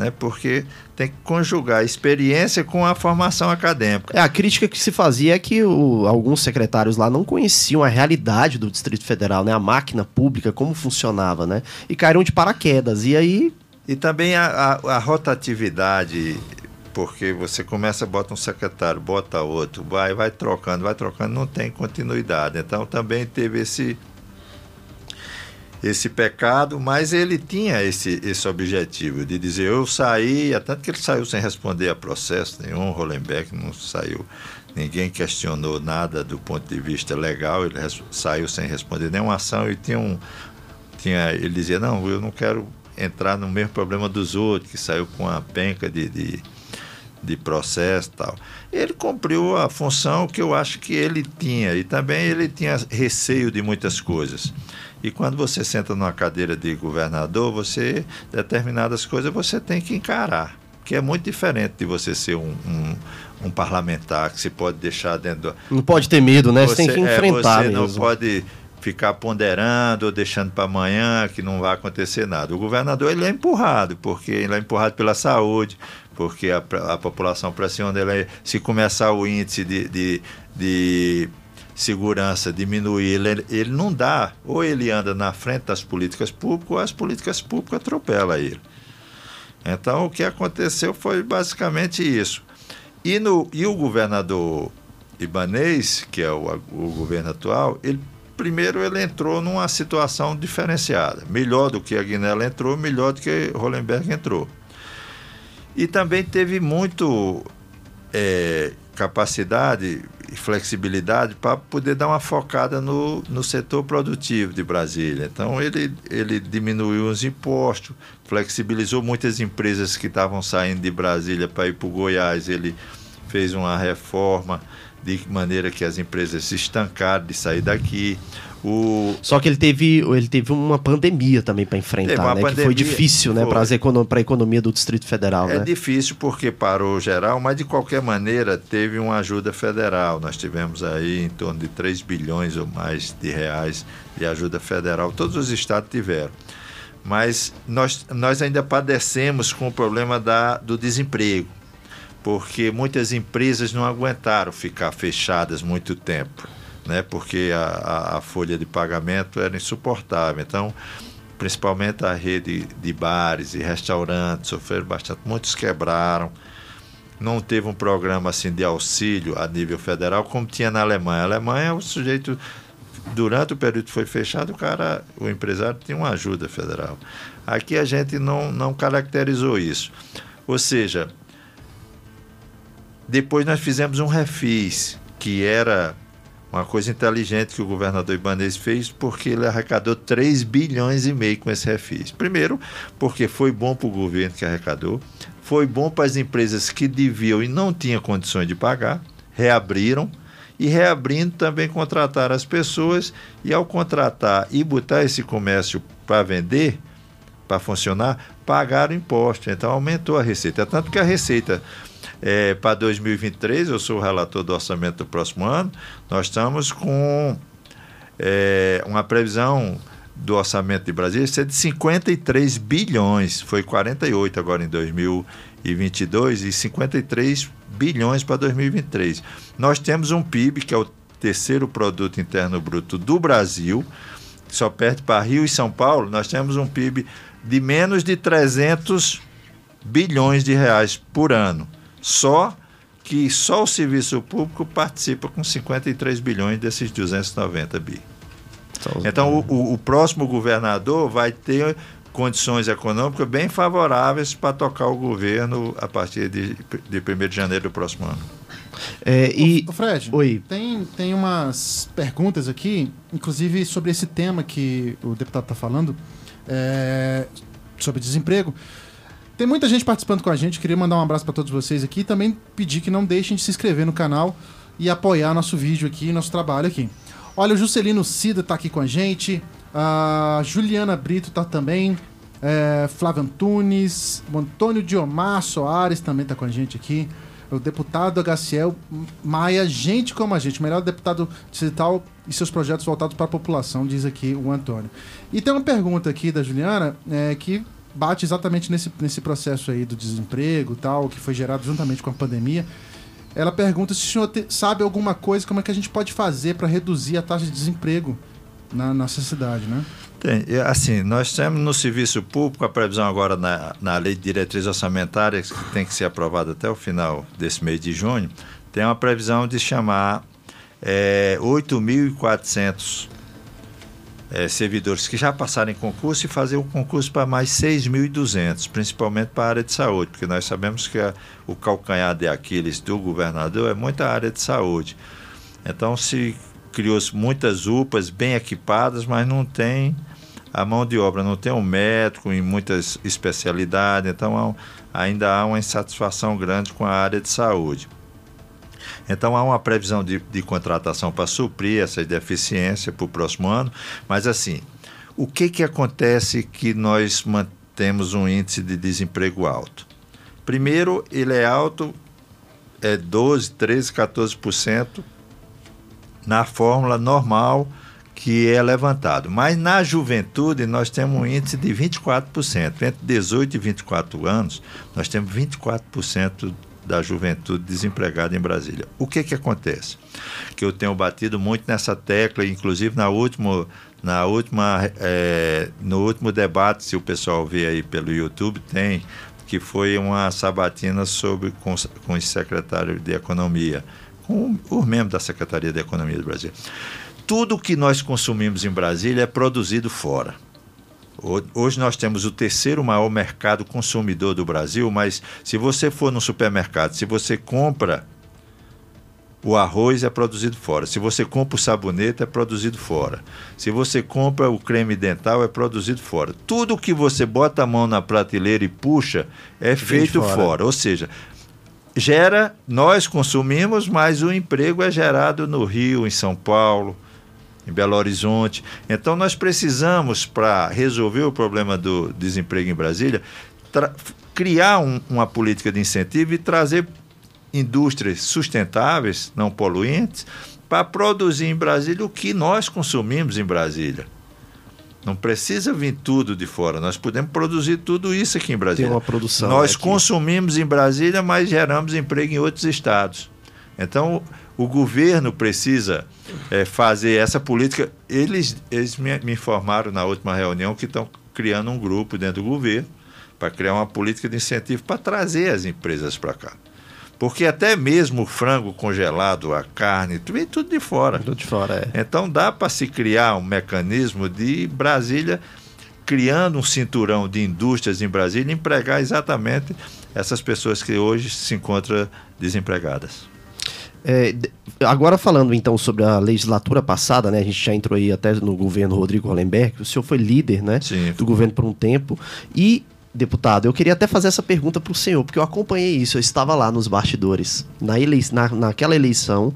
né? Porque tem que conjugar a experiência com a formação acadêmica. É, a crítica que se fazia é que o, alguns secretários lá não conheciam a realidade do Distrito Federal, né? A máquina pública, como funcionava, né? E caíram de paraquedas. E aí. E também a, a, a rotatividade porque você começa, bota um secretário, bota outro, vai, vai trocando, vai trocando, não tem continuidade. Então também teve esse esse pecado, mas ele tinha esse, esse objetivo de dizer eu saí, tanto que ele saiu sem responder a processo nenhum, Hollenbeck não saiu, ninguém questionou nada do ponto de vista legal, ele saiu sem responder nenhuma ação e tinha um, tinha, ele dizia, não, eu não quero entrar no mesmo problema dos outros, que saiu com uma penca de, de, de processo e tal. Ele cumpriu a função que eu acho que ele tinha, e também ele tinha receio de muitas coisas. E quando você senta numa cadeira de governador, você determinadas coisas você tem que encarar, que é muito diferente de você ser um, um, um parlamentar que se pode deixar dentro. Do... Não pode ter medo, né? Você, você tem que enfrentar. É, você mesmo. não pode ficar ponderando ou deixando para amanhã que não vai acontecer nada. O governador ele é empurrado, porque ele é empurrado pela saúde, porque a, a população pressiona ele. Se começar o índice de, de, de segurança diminuir, ele, ele não dá. Ou ele anda na frente das políticas públicas, ou as políticas públicas atropelam ele. Então, o que aconteceu foi basicamente isso. E, no, e o governador Ibanês, que é o, o governo atual, ele primeiro ele entrou numa situação diferenciada. Melhor do que a Guiné entrou, melhor do que Hollenberg entrou. E também teve muito é, capacidade e flexibilidade para poder dar uma focada no, no setor produtivo de Brasília. Então, ele, ele diminuiu os impostos, flexibilizou muitas empresas que estavam saindo de Brasília para ir para o Goiás. Ele fez uma reforma de maneira que as empresas se estancaram de sair daqui. O... Só que ele teve, ele teve uma pandemia também para enfrentar, né? Pandemia, que foi difícil né? para a economia do Distrito Federal. É né? difícil porque parou geral, mas de qualquer maneira teve uma ajuda federal. Nós tivemos aí em torno de 3 bilhões ou mais de reais de ajuda federal. Todos os estados tiveram. Mas nós, nós ainda padecemos com o problema da, do desemprego porque muitas empresas não aguentaram ficar fechadas muito tempo né? porque a, a, a folha de pagamento era insuportável. Então, principalmente a rede de bares e restaurantes sofreram bastante, muitos quebraram. Não teve um programa assim de auxílio a nível federal como tinha na Alemanha. A Alemanha, o sujeito durante o período que foi fechado, o cara, o empresário tinha uma ajuda federal. Aqui a gente não, não caracterizou isso. Ou seja, depois nós fizemos um refis, que era uma coisa inteligente que o governador Ibanez fez, porque ele arrecadou 3 bilhões e meio com esse refis. Primeiro, porque foi bom para o governo que arrecadou, foi bom para as empresas que deviam e não tinham condições de pagar, reabriram, e reabrindo também contratar as pessoas, e ao contratar e botar esse comércio para vender, para funcionar, pagaram imposto. Então aumentou a receita. Tanto que a receita é, para 2023, eu sou o relator do orçamento do próximo ano, nós estamos com é, uma previsão do orçamento de Brasília ser de 53 bilhões, foi 48 agora em 2022 e 53 bilhões para 2023. Nós temos um PIB que é o terceiro produto interno bruto do Brasil, só perto para Rio e São Paulo, nós temos um PIB de menos de 300 bilhões de reais por ano. Só que só o serviço público participa com 53 bilhões desses 290 bi. Então, o, o- o próximo governador vai ter condições econômicas bem favoráveis para tocar o governo a partir de, de 1 de janeiro do próximo ano. É, e. Ô, Fred, Oi. Tem, tem umas perguntas aqui, inclusive sobre esse tema que o deputado está falando, é, sobre desemprego. Tem muita gente participando com a gente, queria mandar um abraço para todos vocês aqui e também pedir que não deixem de se inscrever no canal e apoiar nosso vídeo aqui, nosso trabalho aqui. Olha, o Juscelino Cida tá aqui com a gente, a Juliana Brito tá também, é, Flávio Antunes, o Antônio Diomar Soares também tá com a gente aqui, o deputado HCL Maia, gente como a gente, melhor deputado digital e seus projetos voltados para a população, diz aqui o Antônio. E tem uma pergunta aqui da Juliana é, que bate exatamente nesse, nesse processo aí do desemprego tal, que foi gerado juntamente com a pandemia. Ela pergunta se o senhor te- sabe alguma coisa, como é que a gente pode fazer para reduzir a taxa de desemprego na nossa cidade, né? Tem, assim, nós temos no serviço público a previsão agora na, na lei de diretriz orçamentária, que tem que ser aprovada até o final desse mês de junho, tem uma previsão de chamar é, 8.400 é, servidores que já passaram em concurso e fazer um concurso para mais 6.200, principalmente para a área de saúde, porque nós sabemos que a- o calcanhar de Aquiles do governador é muita área de saúde. Então se criou muitas UPAs bem equipadas, mas não tem a mão de obra, não tem um médico em muitas especialidades, então há ainda há uma insatisfação grande com a área de saúde. Então há uma previsão de, de contratação para suprir essa deficiência para o próximo ano, mas assim, o que, que acontece que nós mantemos um índice de desemprego alto? Primeiro, ele é alto, é 12, 13, 14% na fórmula normal que é levantado. Mas na juventude nós temos um índice de 24%. Entre 18 e 24 anos, nós temos 24% da juventude desempregada em Brasília. O que, que acontece? Que eu tenho batido muito nessa tecla, inclusive na última, na última, eh, no último debate, se o pessoal vê aí pelo YouTube, tem, que foi uma sabatina sobre, com, com o secretário de Economia, com os membros da Secretaria de Economia do Brasil. Tudo que nós consumimos em Brasília é produzido fora. Ho- Hoje nós temos o terceiro maior mercado consumidor do Brasil, mas se você for no supermercado, se você compra o arroz é produzido fora. Se você compra o sabonete, é produzido fora. Se você compra o creme dental, é produzido fora. Tudo que você bota a mão na prateleira e puxa é feito fora. fora. Ou seja, gera, nós consumimos, mas o emprego é gerado no Rio, em São Paulo, em Belo Horizonte. Então nós precisamos, para resolver o problema do desemprego em Brasília, criar um- uma política de incentivo e trazer indústrias sustentáveis, não poluentes, para produzir em Brasília o que nós consumimos em Brasília. Não precisa vir tudo de fora, nós podemos produzir tudo isso aqui em Brasília. uma produção Nós aqui. consumimos em Brasília, mas geramos emprego em outros estados. Então, o governo precisa eh, fazer essa política. Eles, eles me, me informaram na última reunião que estão criando um grupo dentro do governo para criar uma política de incentivo para trazer as empresas para cá. Porque até mesmo o frango congelado, a carne, vem tudo de fora. Tudo de fora, é. Então dá para se criar um mecanismo de Brasília criando um cinturão de indústrias em Brasília empregar exatamente essas pessoas que hoje se encontram desempregadas. É, agora falando então sobre a legislatura passada, né? A gente já entrou aí até no governo Rodrigo Hollenberg, o senhor foi líder, né? Sim. Do governo por um tempo. E, deputado, eu queria até fazer essa pergunta para o senhor, porque eu acompanhei isso, eu estava lá nos bastidores. Na elei na, naquela eleição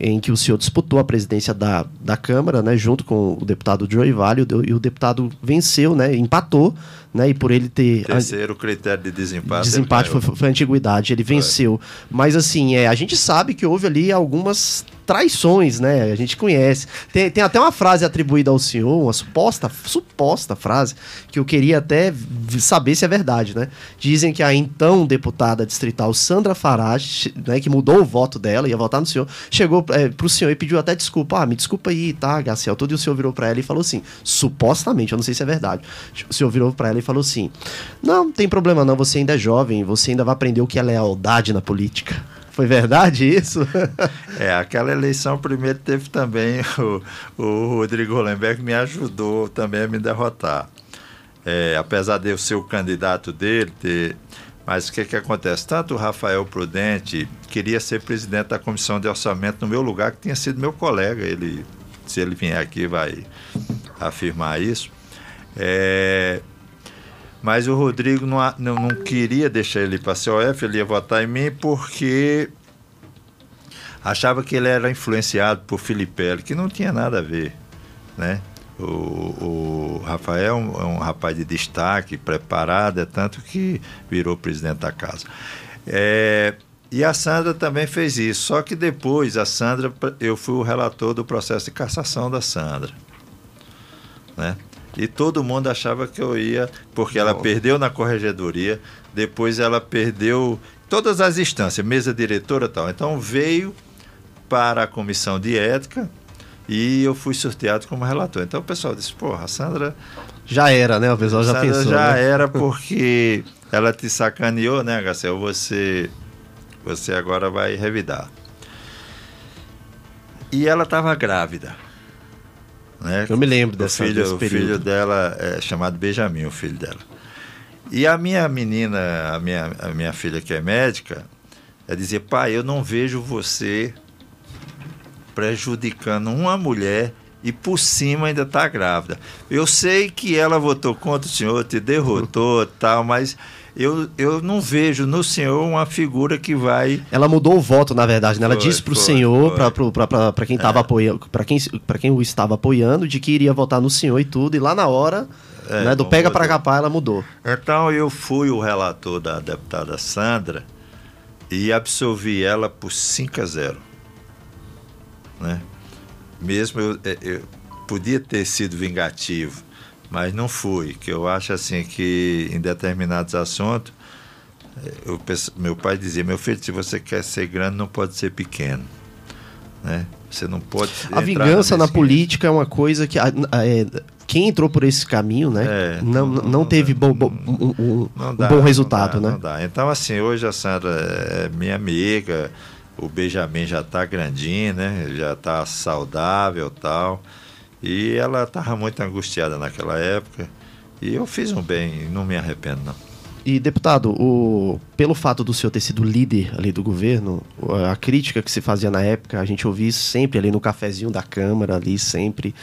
em que o senhor disputou a presidência da, da Câmara, né? Junto com o deputado Joey Vale, e o deputado venceu, né? Empatou, né? E por ele ter. Terceiro critério de desempate. Desempate foi, foi a antiguidade, ele venceu. Mas assim, é, a gente sabe que houve ali algumas traições, né? A gente conhece. Tem, tem até uma frase atribuída ao senhor, uma suposta, suposta frase, que eu queria até saber se é verdade, né? Dizem que a então deputada distrital Sandra Farage, né, que mudou o voto dela, ia votar no senhor, chegou é, pro senhor e pediu até desculpa. Ah, me desculpa aí, tá, Garciel? Tudo e o senhor virou pra ela e falou assim, supostamente, eu não sei se é verdade. O senhor virou pra ela e falou assim: Não, não tem problema não, você ainda é jovem, você ainda vai aprender o que é lealdade na política. Foi verdade isso? é, aquela eleição primeiro teve também o, o Rodrigo Hollenberg me ajudou também a me derrotar. É, apesar de eu ser o candidato dele, ter, mas o que, que acontece? Tanto o Rafael Prudente queria ser presidente da comissão de orçamento no meu lugar, que tinha sido meu colega. Ele, se ele vier aqui, vai afirmar isso. É, mas o Rodrigo não, não, não queria deixar ele para a COF, ele ia votar em mim porque achava que ele era influenciado por Filipelli, que não tinha nada a ver, né? O, o Rafael é um, é um, rapaz de destaque, preparado, é tanto que virou presidente da casa. É, e a Sandra também fez isso, só que depois a Sandra, eu fui o relator do processo de cassação da Sandra, né? E todo mundo achava que eu ia, porque ela perdeu na corregedoria, depois ela perdeu todas as instâncias, mesa diretora e tal. Então veio para a comissão de ética e eu fui sorteado como relator. Então o pessoal disse: porra, a Sandra. Já era, né? O pessoal já Sandra pensou. Já né? era porque ela te sacaneou, né, Gacel? Você, você agora vai revidar. E ela estava grávida. Né? Eu me lembro dessa, filho, desse o filho dela é chamado Benjamin, o filho dela. E a minha menina, a minha, a minha filha que é médica, ela dizia, pai, eu não vejo você prejudicando uma mulher e por cima ainda está grávida. Eu sei que ela votou contra o senhor, te derrotou tal, mas eu, eu não vejo no senhor uma figura que vai. Ela mudou o voto, na verdade, né? Ela Foi, disse para o senhor, para quem estava apoiando, para quem, pra quem o estava apoiando, de que iria votar no senhor e tudo, e lá na hora, É, né, do pega para capar, ela mudou. Então eu fui o relator da deputada Sandra e absolvi ela por 5 a 0. Né? Mesmo eu, eu podia ter sido vingativo, mas não fui, que eu acho assim que em determinados assuntos eh, eu penso- meu pai dizia, meu filho, se você quer ser grande, não pode ser pequeno. Né? Você não pode. A vingança na política é uma coisa que. a- a- é, quem entrou por esse caminho, né? É, não, não- não, não teve dá, bo- bo- não- um, um- Não dá, bom não resultado, dá, né? Não dá. Então, assim, hoje a Sandra é minha amiga, o Benjamin já está grandinho, né? Já está saudável tal. E ela estava muito angustiada naquela época. E eu fiz um bem, não me arrependo, não. E, deputado, o, pelo fato do senhor ter sido líder ali do governo, a crítica que se fazia na época, a gente ouvia sempre ali no cafezinho da Câmara, ali sempre.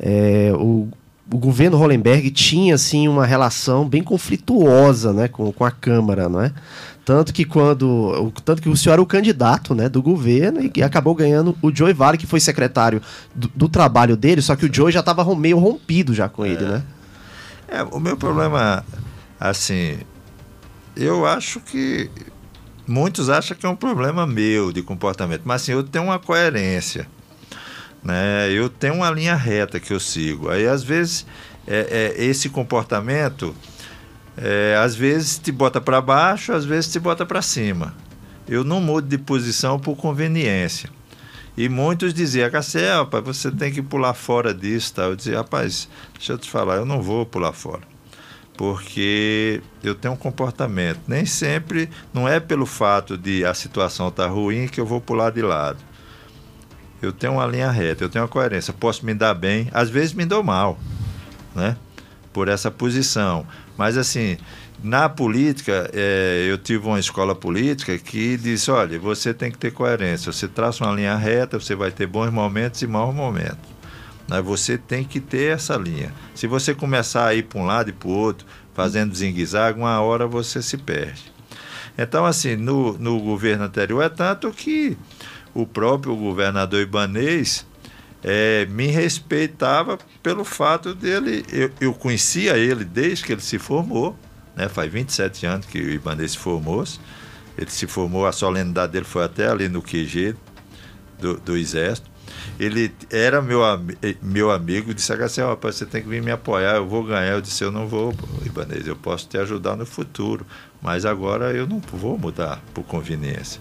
É, o, o governo Hollenberg tinha, assim, uma relação bem conflituosa né, com, com a Câmara, não é? Tanto que quando. o- Tanto que o senhor era o candidato né, do governo e, e acabou ganhando o Joey Vale, que foi secretário do, do trabalho dele, só que o Joey já estava meio rompido já com ele, né? É, o meu problema, assim, eu acho que muitos acham que é um problema meu de comportamento, mas assim, eu tenho uma coerência, né? Eu tenho uma linha reta que eu sigo. Aí às vezes é, é, esse comportamento, é, às vezes te bota para baixo, às vezes te bota para cima. Eu não mudo de posição por conveniência. E muitos diziam, Cassel, rapaz, você tem que pular fora disso. Tal. Eu dizia, rapaz, deixa eu te falar, eu não vou pular fora. Porque eu tenho um comportamento. Nem sempre, não é pelo fato de a situação estar ruim que eu vou pular de lado. Eu tenho uma linha reta, eu tenho uma coerência. Posso me dar bem, às vezes me dou mal, né? Por essa posição. Mas assim, na política, é, eu tive uma escola política que disse: olha, você tem que ter coerência. Você traça uma linha reta, você vai ter bons momentos e maus momentos. Né? Você tem que ter essa linha. Se você começar a ir para um lado e para o outro, fazendo zigue-zague, uma hora você se perde. Então, assim, no, no governo anterior, é tanto que o próprio governador Ibanês é, me respeitava pelo fato dele. Eu, eu conhecia ele desde que ele se formou, né? faz 27 anos que o Ibanês se formou. Ele se formou, a solenidade dele foi até ali no QG do, do Exército. Ele era meu, meu amigo, disse assim, rapaz, você tem que vir me apoiar, eu vou ganhar. Eu disse, eu não vou, Ibanez, eu posso te ajudar no futuro, mas agora eu não vou mudar por conveniência,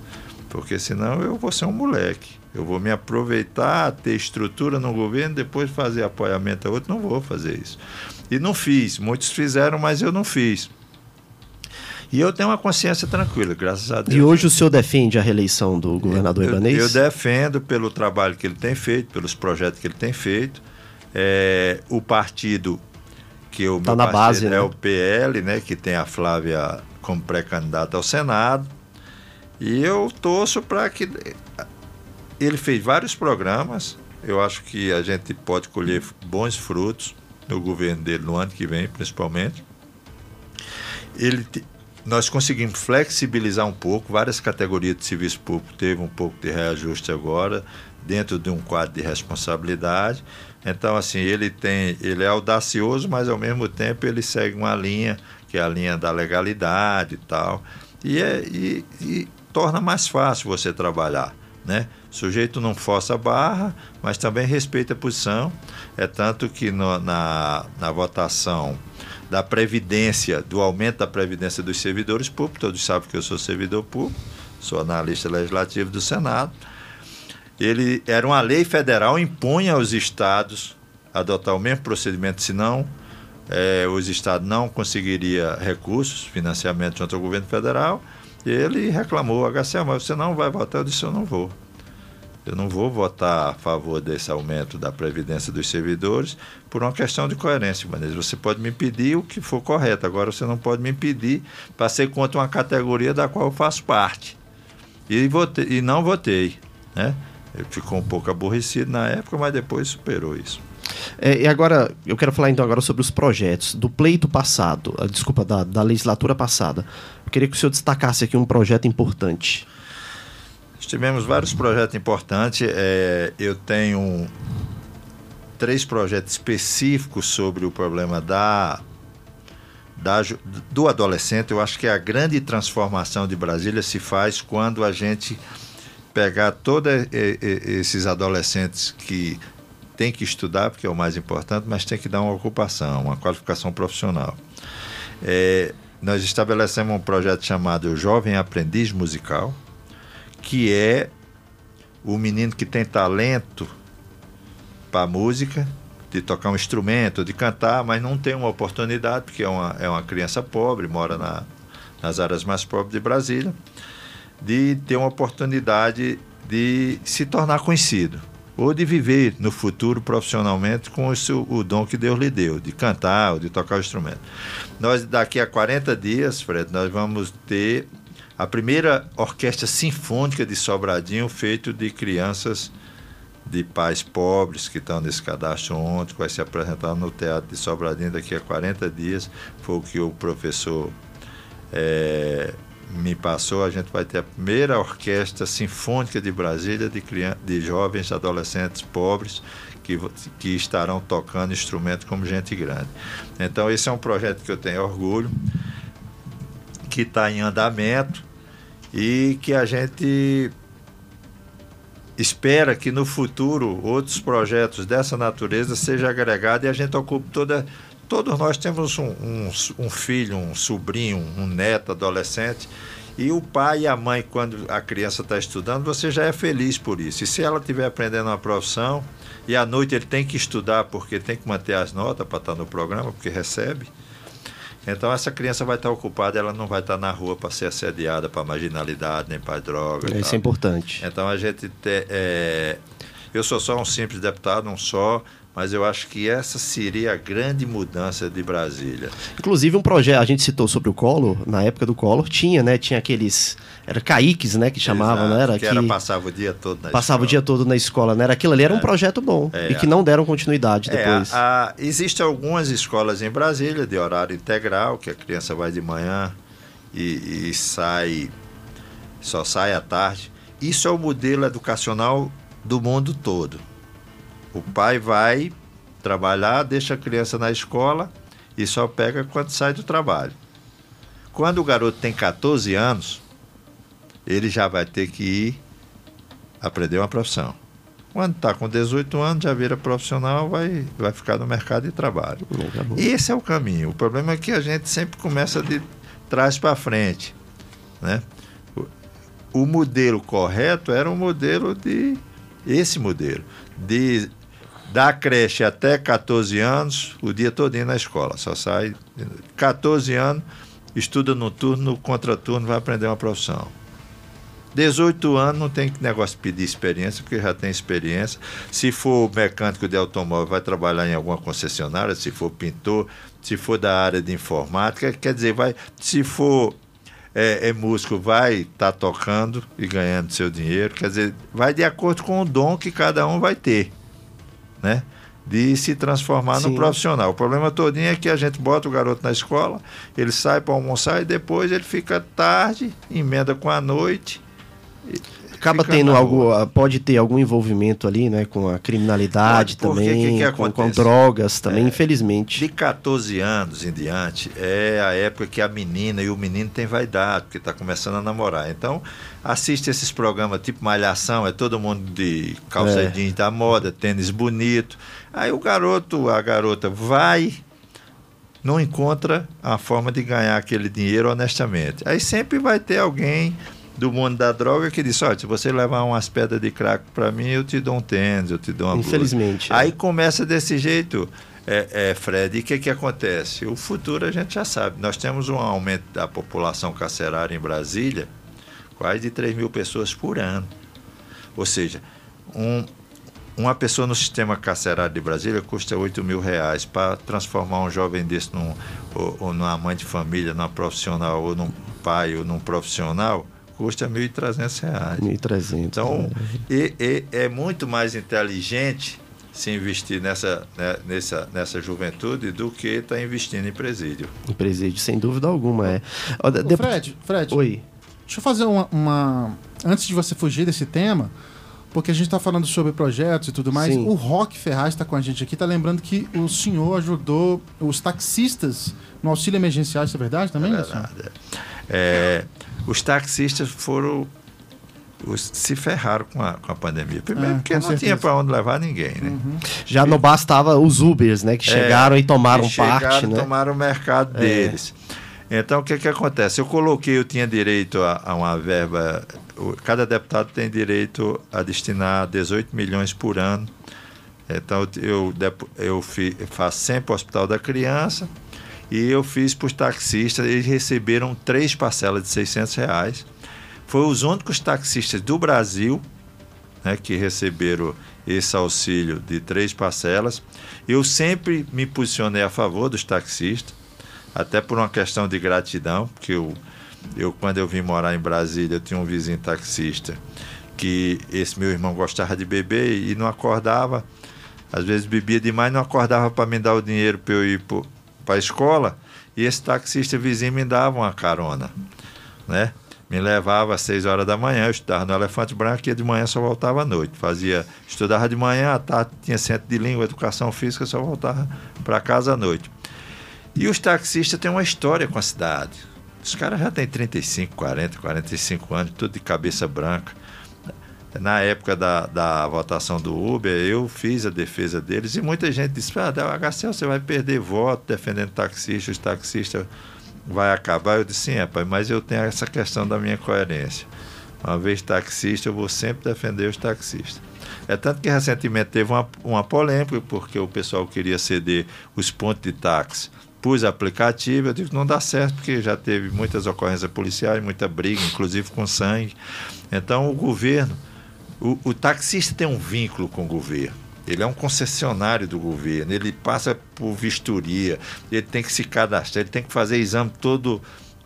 porque senão eu vou ser um moleque. Eu vou me aproveitar, ter estrutura no governo, depois fazer apoiamento a outro, não vou fazer isso. E não fiz, muitos fizeram, mas eu não fiz. E eu tenho uma consciência tranquila, graças a Deus. E hoje o senhor defende a reeleição do governador eu, Ibanez? Eu defendo pelo trabalho que ele tem feito, pelos projetos que ele tem feito. É, o partido que o tá na base, é né? o PL, né, que tem a Flávia como pré-candidata ao Senado. E eu torço para que ele fez vários programas. Eu acho que a gente pode colher bons frutos no governo dele no ano que vem, principalmente. Ele nós conseguimos flexibilizar um pouco, várias categorias de serviço público teve um pouco de reajuste agora, dentro de um quadro de responsabilidade. Então, assim, ele tem, ele é audacioso, mas ao mesmo tempo ele segue uma linha, que é a linha da legalidade e tal. E, é, e, e torna mais fácil você trabalhar, né? O sujeito não força a barra, mas também respeita a posição. É tanto que no, na, na votação da Previdência, do aumento da Previdência dos servidores públicos, todos sabem que eu sou servidor público, sou analista legislativo do Senado. Ele era uma lei federal, impunha aos estados adotar o mesmo procedimento, senão é, os estados não conseguiriam recursos, financiamento junto ao governo federal. Ele reclamou, HCA, mas você não vai votar? Eu disse, eu não vou. Eu não vou votar a favor desse aumento da previdência dos servidores por uma questão de coerência, mas você pode me pedir o que for correto. Agora você não pode me pedir para ser contra uma categoria da qual eu faço parte. E, votei, e não votei. Né? Ele ficou um pouco aborrecido na época, mas depois superou isso. É, e agora, eu quero falar então agora sobre os projetos do pleito passado, desculpa, da, da legislatura passada. Eu queria que o senhor destacasse aqui um projeto importante. Tivemos vários projetos importantes. É, eu tenho três projetos específicos sobre o problema da, da, do adolescente. Eu acho que a grande transformação de Brasília se faz quando a gente pegar todos esses adolescentes que têm que estudar, porque é o mais importante, mas tem que dar uma ocupação, uma qualificação profissional. É, nós estabelecemos um projeto chamado Jovem Aprendiz Musical, que é o menino que tem talento para música, de tocar um instrumento, de cantar, mas não tem uma oportunidade, porque é uma, é uma criança pobre, mora na, nas áreas mais pobres de Brasília, de ter uma oportunidade de se tornar conhecido ou de viver no futuro profissionalmente com o, seu, o dom que Deus lhe deu, de cantar ou de tocar o instrumento. Nós, daqui a 40 dias, Fred, nós vamos ter a primeira orquestra sinfônica de Sobradinho feito de crianças de pais pobres que estão nesse cadastro ontem, que vai se apresentar no Teatro de Sobradinho daqui a 40 dias. Foi o que o professor é, me passou. A gente vai ter a primeira orquestra sinfônica de Brasília de, de jovens adolescentes pobres que, que estarão tocando instrumentos como gente grande. Então, esse é um projeto que eu tenho orgulho que está em andamento e que a gente espera que no futuro outros projetos dessa natureza sejam agregados e a gente ocupe toda. Todos nós temos um, um, um filho, um sobrinho, um neto, adolescente, e o pai e a mãe, quando a criança está estudando, você já é feliz por isso. E se ela estiver aprendendo uma profissão e à noite ele tem que estudar porque tem que manter as notas para estar no programa, porque recebe, então essa criança vai estar ocupada, ela não vai estar na rua para ser assediada para marginalidade, nem para droga. Isso é importante. Então a gente te, é, eu sou só um simples deputado, um só, mas eu acho que essa seria a grande mudança de Brasília. Inclusive um projeto, a gente citou sobre o Collor, na época do Collor tinha, né, tinha aqueles era caíques, né, que chamavam, Exato, não era que, que era passava o dia todo na Passava escola. o dia todo na escola, né? Era aquilo ali era um é. projeto bom é, e que não deram continuidade é, depois. A, existem algumas escolas em Brasília de horário integral, que a criança vai de manhã e, e sai só sai à tarde. Isso é o modelo educacional do mundo todo. O pai vai trabalhar, deixa a criança na escola e só pega quando sai do trabalho. Quando o garoto tem 14 anos, ele já vai ter que ir aprender uma profissão. Quando está com 18 anos, já vira profissional, vai, vai ficar no mercado de trabalho. Esse é o caminho. O problema é que a gente sempre começa de trás para frente. Né? O, o modelo correto era um modelo de. Esse modelo. De da creche até 14 anos, o dia todinho na escola. Só sai 14 anos, estuda no turno, no contraturno, vai aprender uma profissão. 18 anos não tem negócio de pedir experiência, porque já tem experiência. Se for mecânico de automóvel, vai trabalhar em alguma concessionária, se for pintor, se for da área de informática, quer dizer, vai, se for é, é músico, vai estar tá tocando e ganhando seu dinheiro, quer dizer, vai de acordo com o dom que cada um vai ter, né? de se transformar Sim. no profissional. O problema todinho é que a gente bota o garoto na escola, ele sai para almoçar e depois ele fica tarde, emenda com a noite acaba tendo algo, ah, pode ter algum envolvimento ali, né, com a criminalidade também, que que com, com, drogas também, é, infelizmente. De 14 anos em diante é a época que a menina e o menino tem vaidade, porque está começando a namorar. Então, assiste esses programas tipo Malhação, é todo mundo de calça é. jeans da moda, tênis bonito. Aí o garoto, a garota vai não encontra a forma de ganhar aquele dinheiro honestamente. Aí sempre vai ter alguém do mundo da droga que disse: olha, se você levar umas pedras de crack para mim, eu te dou um tênis, eu te dou uma Infelizmente. É. Aí começa desse jeito, é, é, Fred. E o que, que acontece? O futuro a gente já sabe. Nós temos um aumento da população carcerária em Brasília, quase de 3 mil pessoas por ano. Ou seja, um, uma pessoa no sistema carcerário de Brasília custa 8 mil reais para transformar um jovem desse num, ou, ou numa mãe de família, numa profissional, ou num pai, ou num profissional custa R$ 1.300. 1.300. Então, e, e, é muito mais inteligente se investir nessa, né, nessa, nessa juventude do que estar tá investindo em presídio. Em presídio, sem dúvida alguma, é. Ô, Fred, Fred. Oi. Deixa eu fazer uma, uma... Antes de você fugir desse tema, porque a gente está falando sobre projetos e tudo mais. Sim. O Rock Ferraz está com a gente aqui, está lembrando que o senhor ajudou os taxistas no auxílio emergencial, isso é verdade também? É verdade. É, os taxistas foram os, se ferraram com a, com a pandemia. Primeiro, é, porque não certeza. tinha para onde levar ninguém, né? Uhum. Já não bastava os Ubers, né? Que é, chegaram é, e tomaram que parte, chegaram, né? tomaram o mercado é. deles. Então, o que, que acontece? Eu coloquei, eu tinha direito a, a uma verba. Cada deputado tem direito a destinar 18 milhões por ano. Então, eu, eu, eu faço sempre o Hospital da Criança, e eu fiz para os taxistas, eles receberam três parcelas de 600 reais. Foi os únicos taxistas do Brasil né, que receberam esse auxílio de três parcelas. Eu sempre me posicionei a favor dos taxistas, até por uma questão de gratidão, porque eu, eu quando eu vim morar em Brasília, eu tinha um vizinho taxista que esse meu irmão gostava de beber e não acordava. Às vezes bebia demais, não acordava para me dar o dinheiro para eu ir para a escola e esse taxista vizinho me dava uma carona, né? Me levava às 6 horas da manhã, eu estudava no Elefante Branco e de manhã só voltava à noite. Fazia, estudava de manhã, à tarde tinha centro de língua, educação física, só voltava para casa à noite. E os taxistas têm uma história com a cidade. Os caras já têm 35, 40, 45 anos, tudo de cabeça branca na época da, da votação do Uber, eu fiz a defesa deles e muita gente disse: ah, HCL, você vai perder voto defendendo taxista, os taxistas vai acabar. Eu disse: sim, rapaz, mas eu tenho essa questão da minha coerência. Uma vez taxista, eu vou sempre defender os taxistas. É tanto que recentemente teve uma, uma polêmica, porque o pessoal queria ceder os pontos de táxi pus aplicativo, eu digo não dá certo, porque já teve muitas ocorrências policiais, muita briga, inclusive com sangue. Então o governo o, o taxista tem um vínculo com o governo. Ele é um concessionário do governo, ele passa por vistoria, ele tem que se cadastrar, ele tem que fazer exame todo,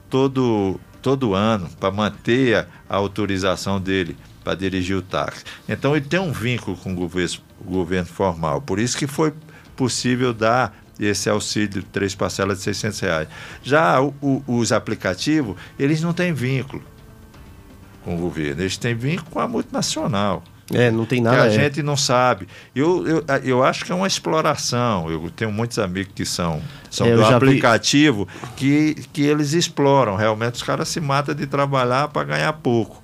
todo, todo ano para manter a, a, autorização dele para dirigir o táxi. Então ele tem um vínculo com o governo, governo formal. Por isso que foi possível dar esse auxílio três parcelas de 600 reais. Já o, o, os aplicativos, eles não têm vínculo com o governo, eles têm vínculo com a multinacional. É, não tem nada. Que a é. gente não sabe. Eu, eu, eu acho que é uma exploração. Eu tenho muitos amigos que são, são é, do aplicativo que, que eles exploram. Realmente os caras se matam de trabalhar para ganhar pouco.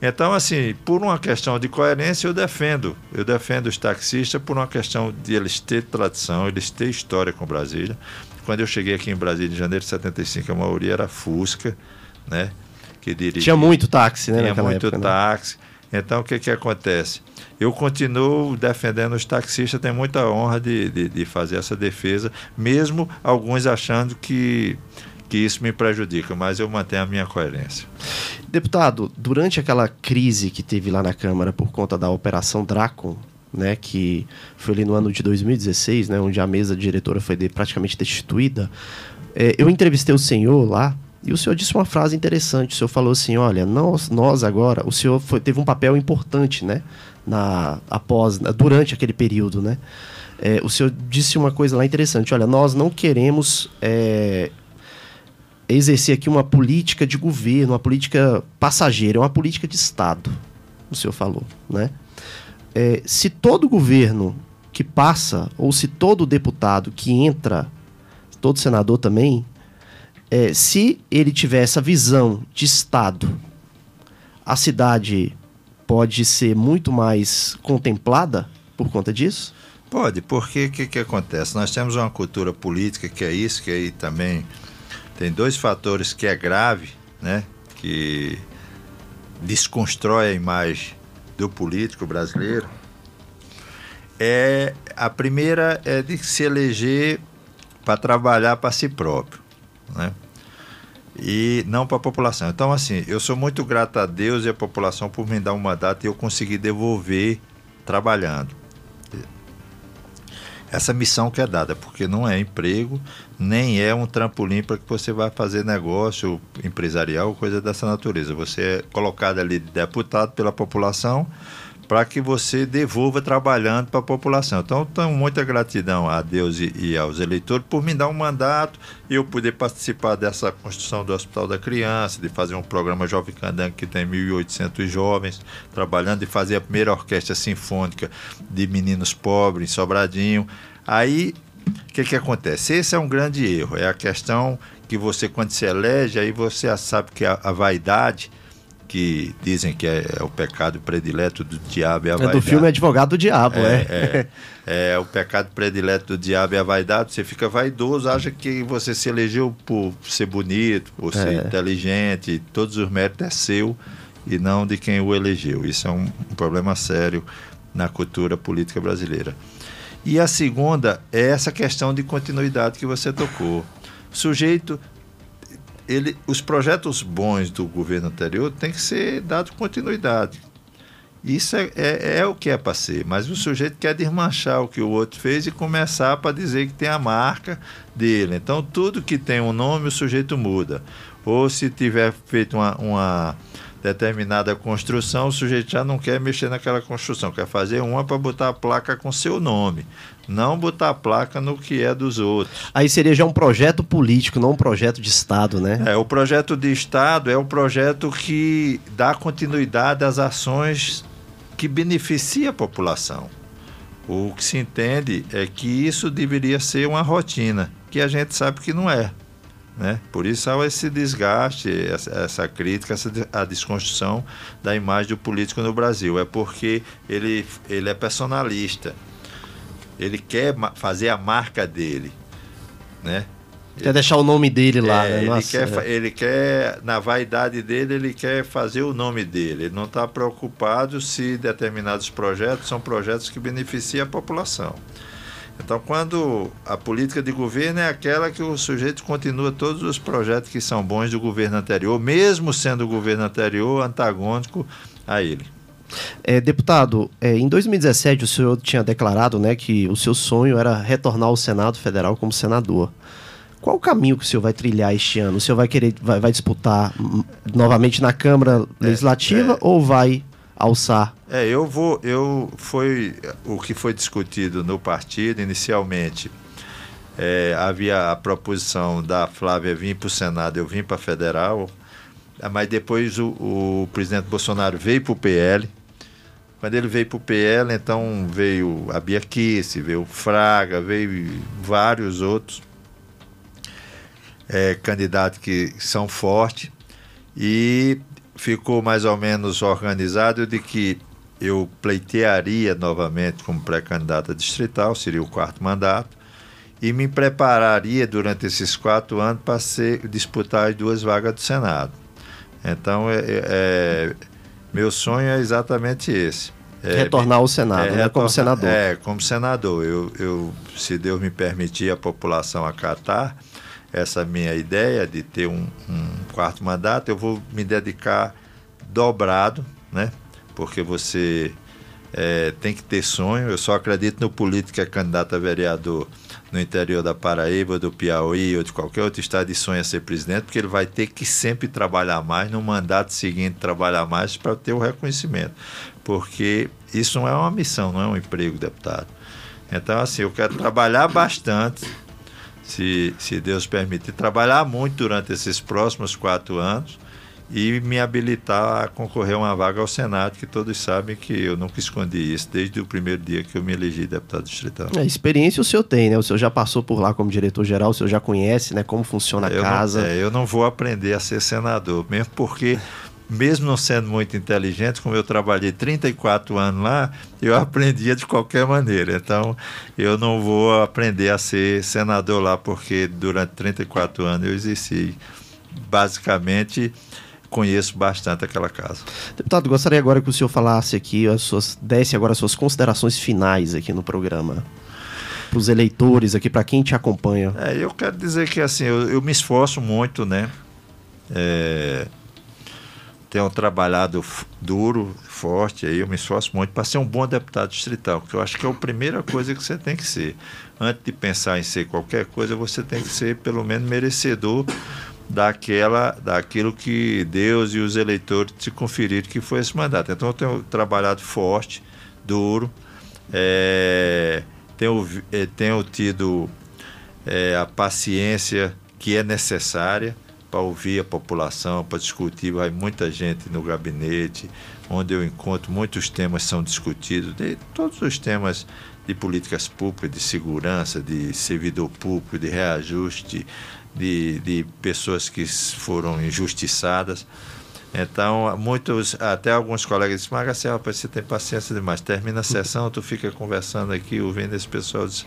Então, assim, por uma questão de coerência, eu defendo. Eu defendo os taxistas por uma questão de eles ter tradição, eles ter história com Brasília. Quando eu cheguei aqui em Brasília em janeiro de 75, a maioria era Fusca, né? Que dirigia. Tinha muito táxi, né? Tinha muito época, né? táxi. Né? Então, o que, que acontece? Eu continuo defendendo os taxistas, tenho muita honra de, de, de fazer essa defesa, mesmo alguns achando que, que isso me prejudica, mas eu mantenho a minha coerência. Deputado, durante aquela crise que teve lá na Câmara por conta da Operação Draco, né, que foi ali no ano de 2016, né, onde a mesa diretora foi praticamente destituída, é, eu entrevistei o senhor lá e o senhor disse uma frase interessante. O senhor falou assim: olha, nós, nós agora, o senhor foi, teve um papel importante, né, na, após, durante aquele período, né. É, o senhor disse uma coisa lá interessante. Olha, nós não queremos é, exercer aqui uma política de governo, uma política passageira, é uma política de Estado. O senhor falou, né? É, se todo governo que passa, ou se todo deputado que entra, todo senador também, é, se ele tiver essa visão de Estado, a cidade pode ser muito mais contemplada por conta disso? Pode, porque o que, que acontece? Nós temos uma cultura política que é isso, que aí também tem dois fatores que é grave, né? Que desconstrói a imagem do político brasileiro. É, a primeira é de se eleger para trabalhar para si próprio, né? E não para a população. Então, assim, eu sou muito grato a Deus e a população por me dar um mandato e eu conseguir devolver trabalhando essa missão que é dada, porque não é emprego, nem é um trampolim para que você vá fazer negócio empresarial, coisa dessa natureza. Você é colocado ali de deputado pela população para que você devolva trabalhando para a população. Então, tenho muita gratidão a Deus e, e, aos eleitores por me dar um mandato e eu poder participar dessa construção do Hospital da Criança, de fazer um programa Jovem Candango que tem 1.800 jovens trabalhando, de fazer a primeira orquestra sinfônica de meninos pobres em Sobradinho. Aí, o que, que acontece? Esse é um grande erro. É a questão que você, quando se elege, aí você sabe que a, a vaidade que dizem que é, é, o pecado predileto do diabo e a é vaidade. Do filme Advogado do Diabo, é. É, é, é o pecado predileto do diabo e a vaidade. Você fica vaidoso, acha que você se elegeu por ser bonito, por ser é. inteligente, todos os méritos é seu e não de quem o elegeu. Isso é um, um problema sério na cultura política brasileira. E a segunda é essa questão de continuidade que você tocou. O sujeito ele, os projetos bons do governo anterior têm que ser dado continuidade. Isso é, é, é o que é para ser, mas o sujeito quer desmanchar o que o outro fez e começar para dizer que tem a marca dele. Então, tudo que tem um nome, o sujeito muda. Ou se tiver feito uma, uma determinada construção, o sujeito já não quer mexer naquela construção, quer fazer uma para botar a placa com seu nome, não botar a placa no que é dos outros. Aí seria já um projeto político, não um projeto de Estado, né? É, o projeto de Estado é o projeto que dá continuidade às ações que beneficia a população. O que se entende é que isso deveria ser uma rotina, que a gente sabe que não é. Né? Por isso há esse desgaste, essa, crítica, essa, a desconstrução da imagem do político no Brasil. É porque ele, ele é personalista. Ele quer fazer a marca dele. Né? Quer ele, deixar o nome dele lá. É, né? Nossa, ele, quer, é. ele quer, na vaidade dele, ele quer fazer o nome dele. Ele não está preocupado se determinados projetos são projetos que beneficiam a população. Então, quando a política de governo é aquela que o sujeito continua todos os projetos que são bons do governo anterior, mesmo sendo o governo anterior antagônico a ele. É, deputado, é, em 2017 o senhor tinha declarado né, que o seu sonho era retornar ao Senado Federal como senador. Qual o caminho que o senhor vai trilhar este ano? O senhor vai querer vai, vai disputar novamente na Câmara é, Legislativa é, ou vai alçar? É, eu vou, eu foi o que foi discutido no partido inicialmente. É, havia a proposição da Flávia vir para o Senado, eu vim para a Federal, mas depois o, o presidente Bolsonaro veio para o PL. Quando ele veio para o PL, então veio a Bia Kiss, veio o Fraga, veio vários outros é, candidatos que são fortes. E ficou mais ou menos organizado de que eu pleitearia novamente como pré-candidata distrital, seria o quarto mandato, e me prepararia durante esses quatro anos para ser, disputar as duas vagas do Senado. Então, é, é, é meu sonho é exatamente esse. É, retornar ao Senado, é, né, como senador. É, como senador. Eu, eu, se Deus me permitir, a população acatar, essa minha ideia de ter um, um quarto mandato, eu vou me dedicar dobrado, né? Porque você é, tem que ter sonho. Eu só acredito no político que é candidato a vereador no interior da Paraíba, do Piauí ou de qualquer outro estado e sonha ser presidente, porque ele vai ter que sempre trabalhar mais, no mandato seguinte trabalhar mais para ter o reconhecimento. Porque isso não é uma missão, não é um emprego, deputado. Então, assim, eu quero trabalhar bastante, se, se Deus permitir, trabalhar muito durante esses próximos quatro anos e me habilitar a concorrer a uma vaga ao Senado, que todos sabem que eu nunca escondi isso, desde o primeiro dia que eu me elegi deputado distrital. É, experiência o senhor tem, né? O senhor já passou por lá como diretor-geral, o senhor já conhece né, como funciona a eu casa. Não, é, eu não vou aprender a ser senador, mesmo porque mesmo não sendo muito inteligente, como eu trabalhei 34 anos lá, eu aprendia de qualquer maneira. Então, eu não vou aprender a ser senador lá, porque durante 34 anos eu exerci basicamente conheço bastante aquela casa. Deputado, gostaria agora que o senhor falasse aqui, as suas, desse agora as suas considerações finais aqui no programa. Para os eleitores aqui, para quem te acompanha. É, eu quero dizer que assim, eu, eu me esforço muito, né? É, tenho trabalhado duro, forte, aí eu me esforço muito para ser um bom deputado distrital, que eu acho que é a primeira coisa que você tem que ser. Antes de pensar em ser qualquer coisa, você tem que ser pelo menos merecedor daquela, daquilo que Deus e os eleitores te conferiram que foi esse mandato. Então eu tenho trabalhado forte, duro, é, tenho, é, tenho tido é, a paciência que é necessária para ouvir a população, para discutir. Vai muita gente no gabinete, onde eu encontro muitos temas são discutidos, de todos os temas de políticas públicas, de segurança, de servidor público, de reajuste, de, de pessoas que foram injustiçadas. Então, muitos, até alguns colegas dizem, mas rapaz, você tem paciência demais. Termina a sessão, tu fica conversando aqui, ouvindo esse pessoal. Diz,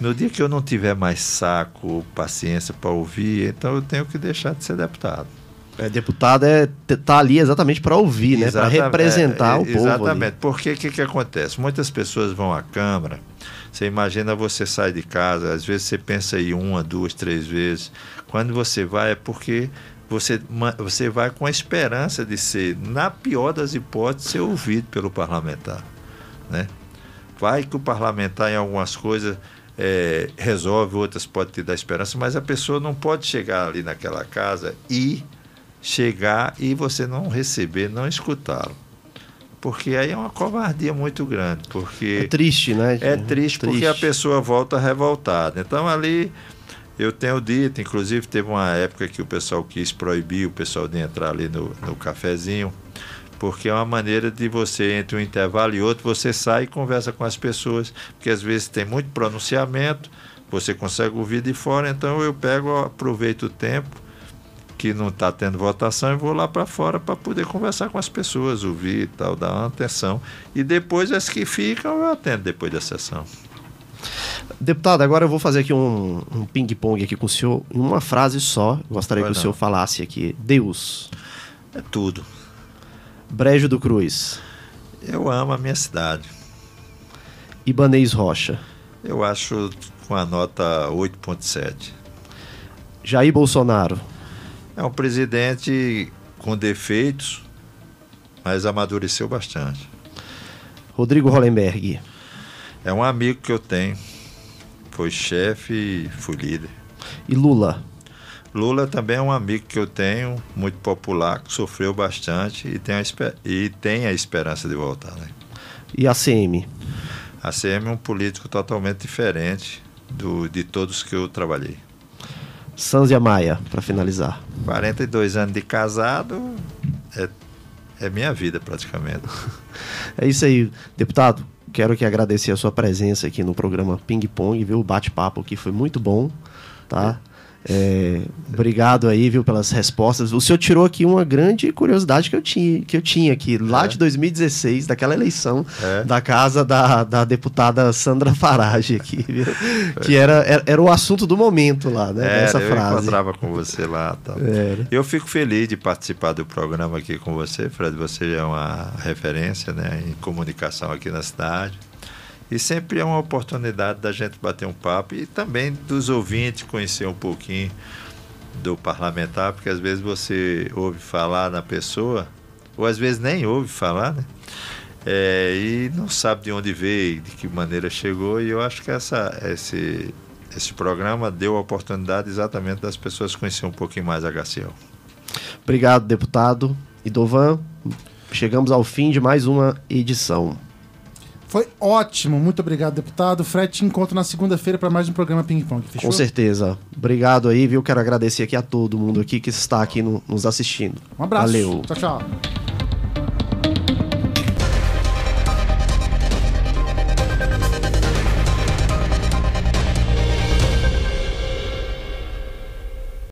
no dia que eu não tiver mais saco, paciência para ouvir, então eu tenho que deixar de ser deputado. É, deputado é tá ali exatamente para ouvir, né? Para representar é, o povo. Exatamente. Porque o que, que acontece? Muitas pessoas vão à Câmara. Você imagina você sai de casa, às vezes você pensa em uma, duas, três vezes. Quando você vai é porque você, você vai com a esperança de ser, na pior das hipóteses, ser ouvido pelo parlamentar. Né? Vai que o parlamentar, em algumas coisas, é, resolve, outras pode te dar esperança, mas a pessoa não pode chegar ali naquela casa e chegar e você não receber, não escutá-lo. Porque aí é uma covardia muito grande. Porque é triste, né? É triste, triste. porque a pessoa volta revoltada. Então ali eu tenho dito, inclusive teve uma época que o pessoal quis proibir o pessoal de entrar ali no, no cafezinho, porque é uma maneira de você, entre um intervalo e outro, você sai e conversa com as pessoas, porque às vezes tem muito pronunciamento, você consegue ouvir de fora, então eu pego, aproveito o tempo que não está tendo votação e vou lá para fora para poder conversar com as pessoas, ouvir e tal, dar uma atenção. E depois as que ficam eu atendo depois da sessão. Deputado, agora eu vou fazer aqui um, um ping-pong aqui com o senhor. Em uma frase só, gostaria Vai que não. o senhor falasse aqui. Deus. É tudo. Brejo do Cruz. Eu amo a minha cidade. Ibanês Rocha. Eu acho com a nota 8.7. Jair Bolsonaro. É um presidente com defeitos, mas amadureceu bastante. Rodrigo Hollenberg. É um amigo que eu tenho. Foi chefe e fui líder. E Lula? Lula também é um amigo que eu tenho, muito popular, que sofreu bastante e tem a, e tem a esperança de voltar. Né? E a CM? A CM é um político totalmente diferente do, de todos que eu trabalhei. Sanzia Maia, para finalizar. 42 anos de casado é, é minha vida praticamente. é isso aí, deputado quero que agradecer a sua presença aqui no programa Ping Pong, viu? O bate-papo aqui foi muito bom, tá? É, obrigado aí, viu, pelas respostas. O senhor tirou aqui uma grande curiosidade que eu tinha, que eu tinha aqui, lá é. de 2016, daquela eleição é. da casa da, da deputada Sandra Farage aqui, viu? Que era, era, era, o assunto do momento lá, né? Essa frase. Eu encontrava com você lá. Tal. Eu fico feliz de participar do programa aqui com você, Fred. Você é uma referência né, em comunicação aqui na cidade. E sempre é uma oportunidade da gente bater um papo e também dos ouvintes conhecer um pouquinho do parlamentar, porque às vezes você ouve falar na pessoa, ou às vezes nem ouve falar, né? É, e não sabe de onde veio, de que maneira chegou, e eu acho que essa, esse, esse programa deu a oportunidade exatamente das pessoas conhecerem um pouquinho mais a HCL. Obrigado, deputado. Idovan, chegamos ao fim de mais uma edição. Foi ótimo, muito obrigado, deputado. Fred, te encontro na segunda-feira para mais um programa Ping Pong. Fechou? Com certeza. Obrigado aí, viu? Quero agradecer aqui a todo mundo aqui que está aqui no, nos assistindo. Um abraço. Valeu. Tchau, tchau.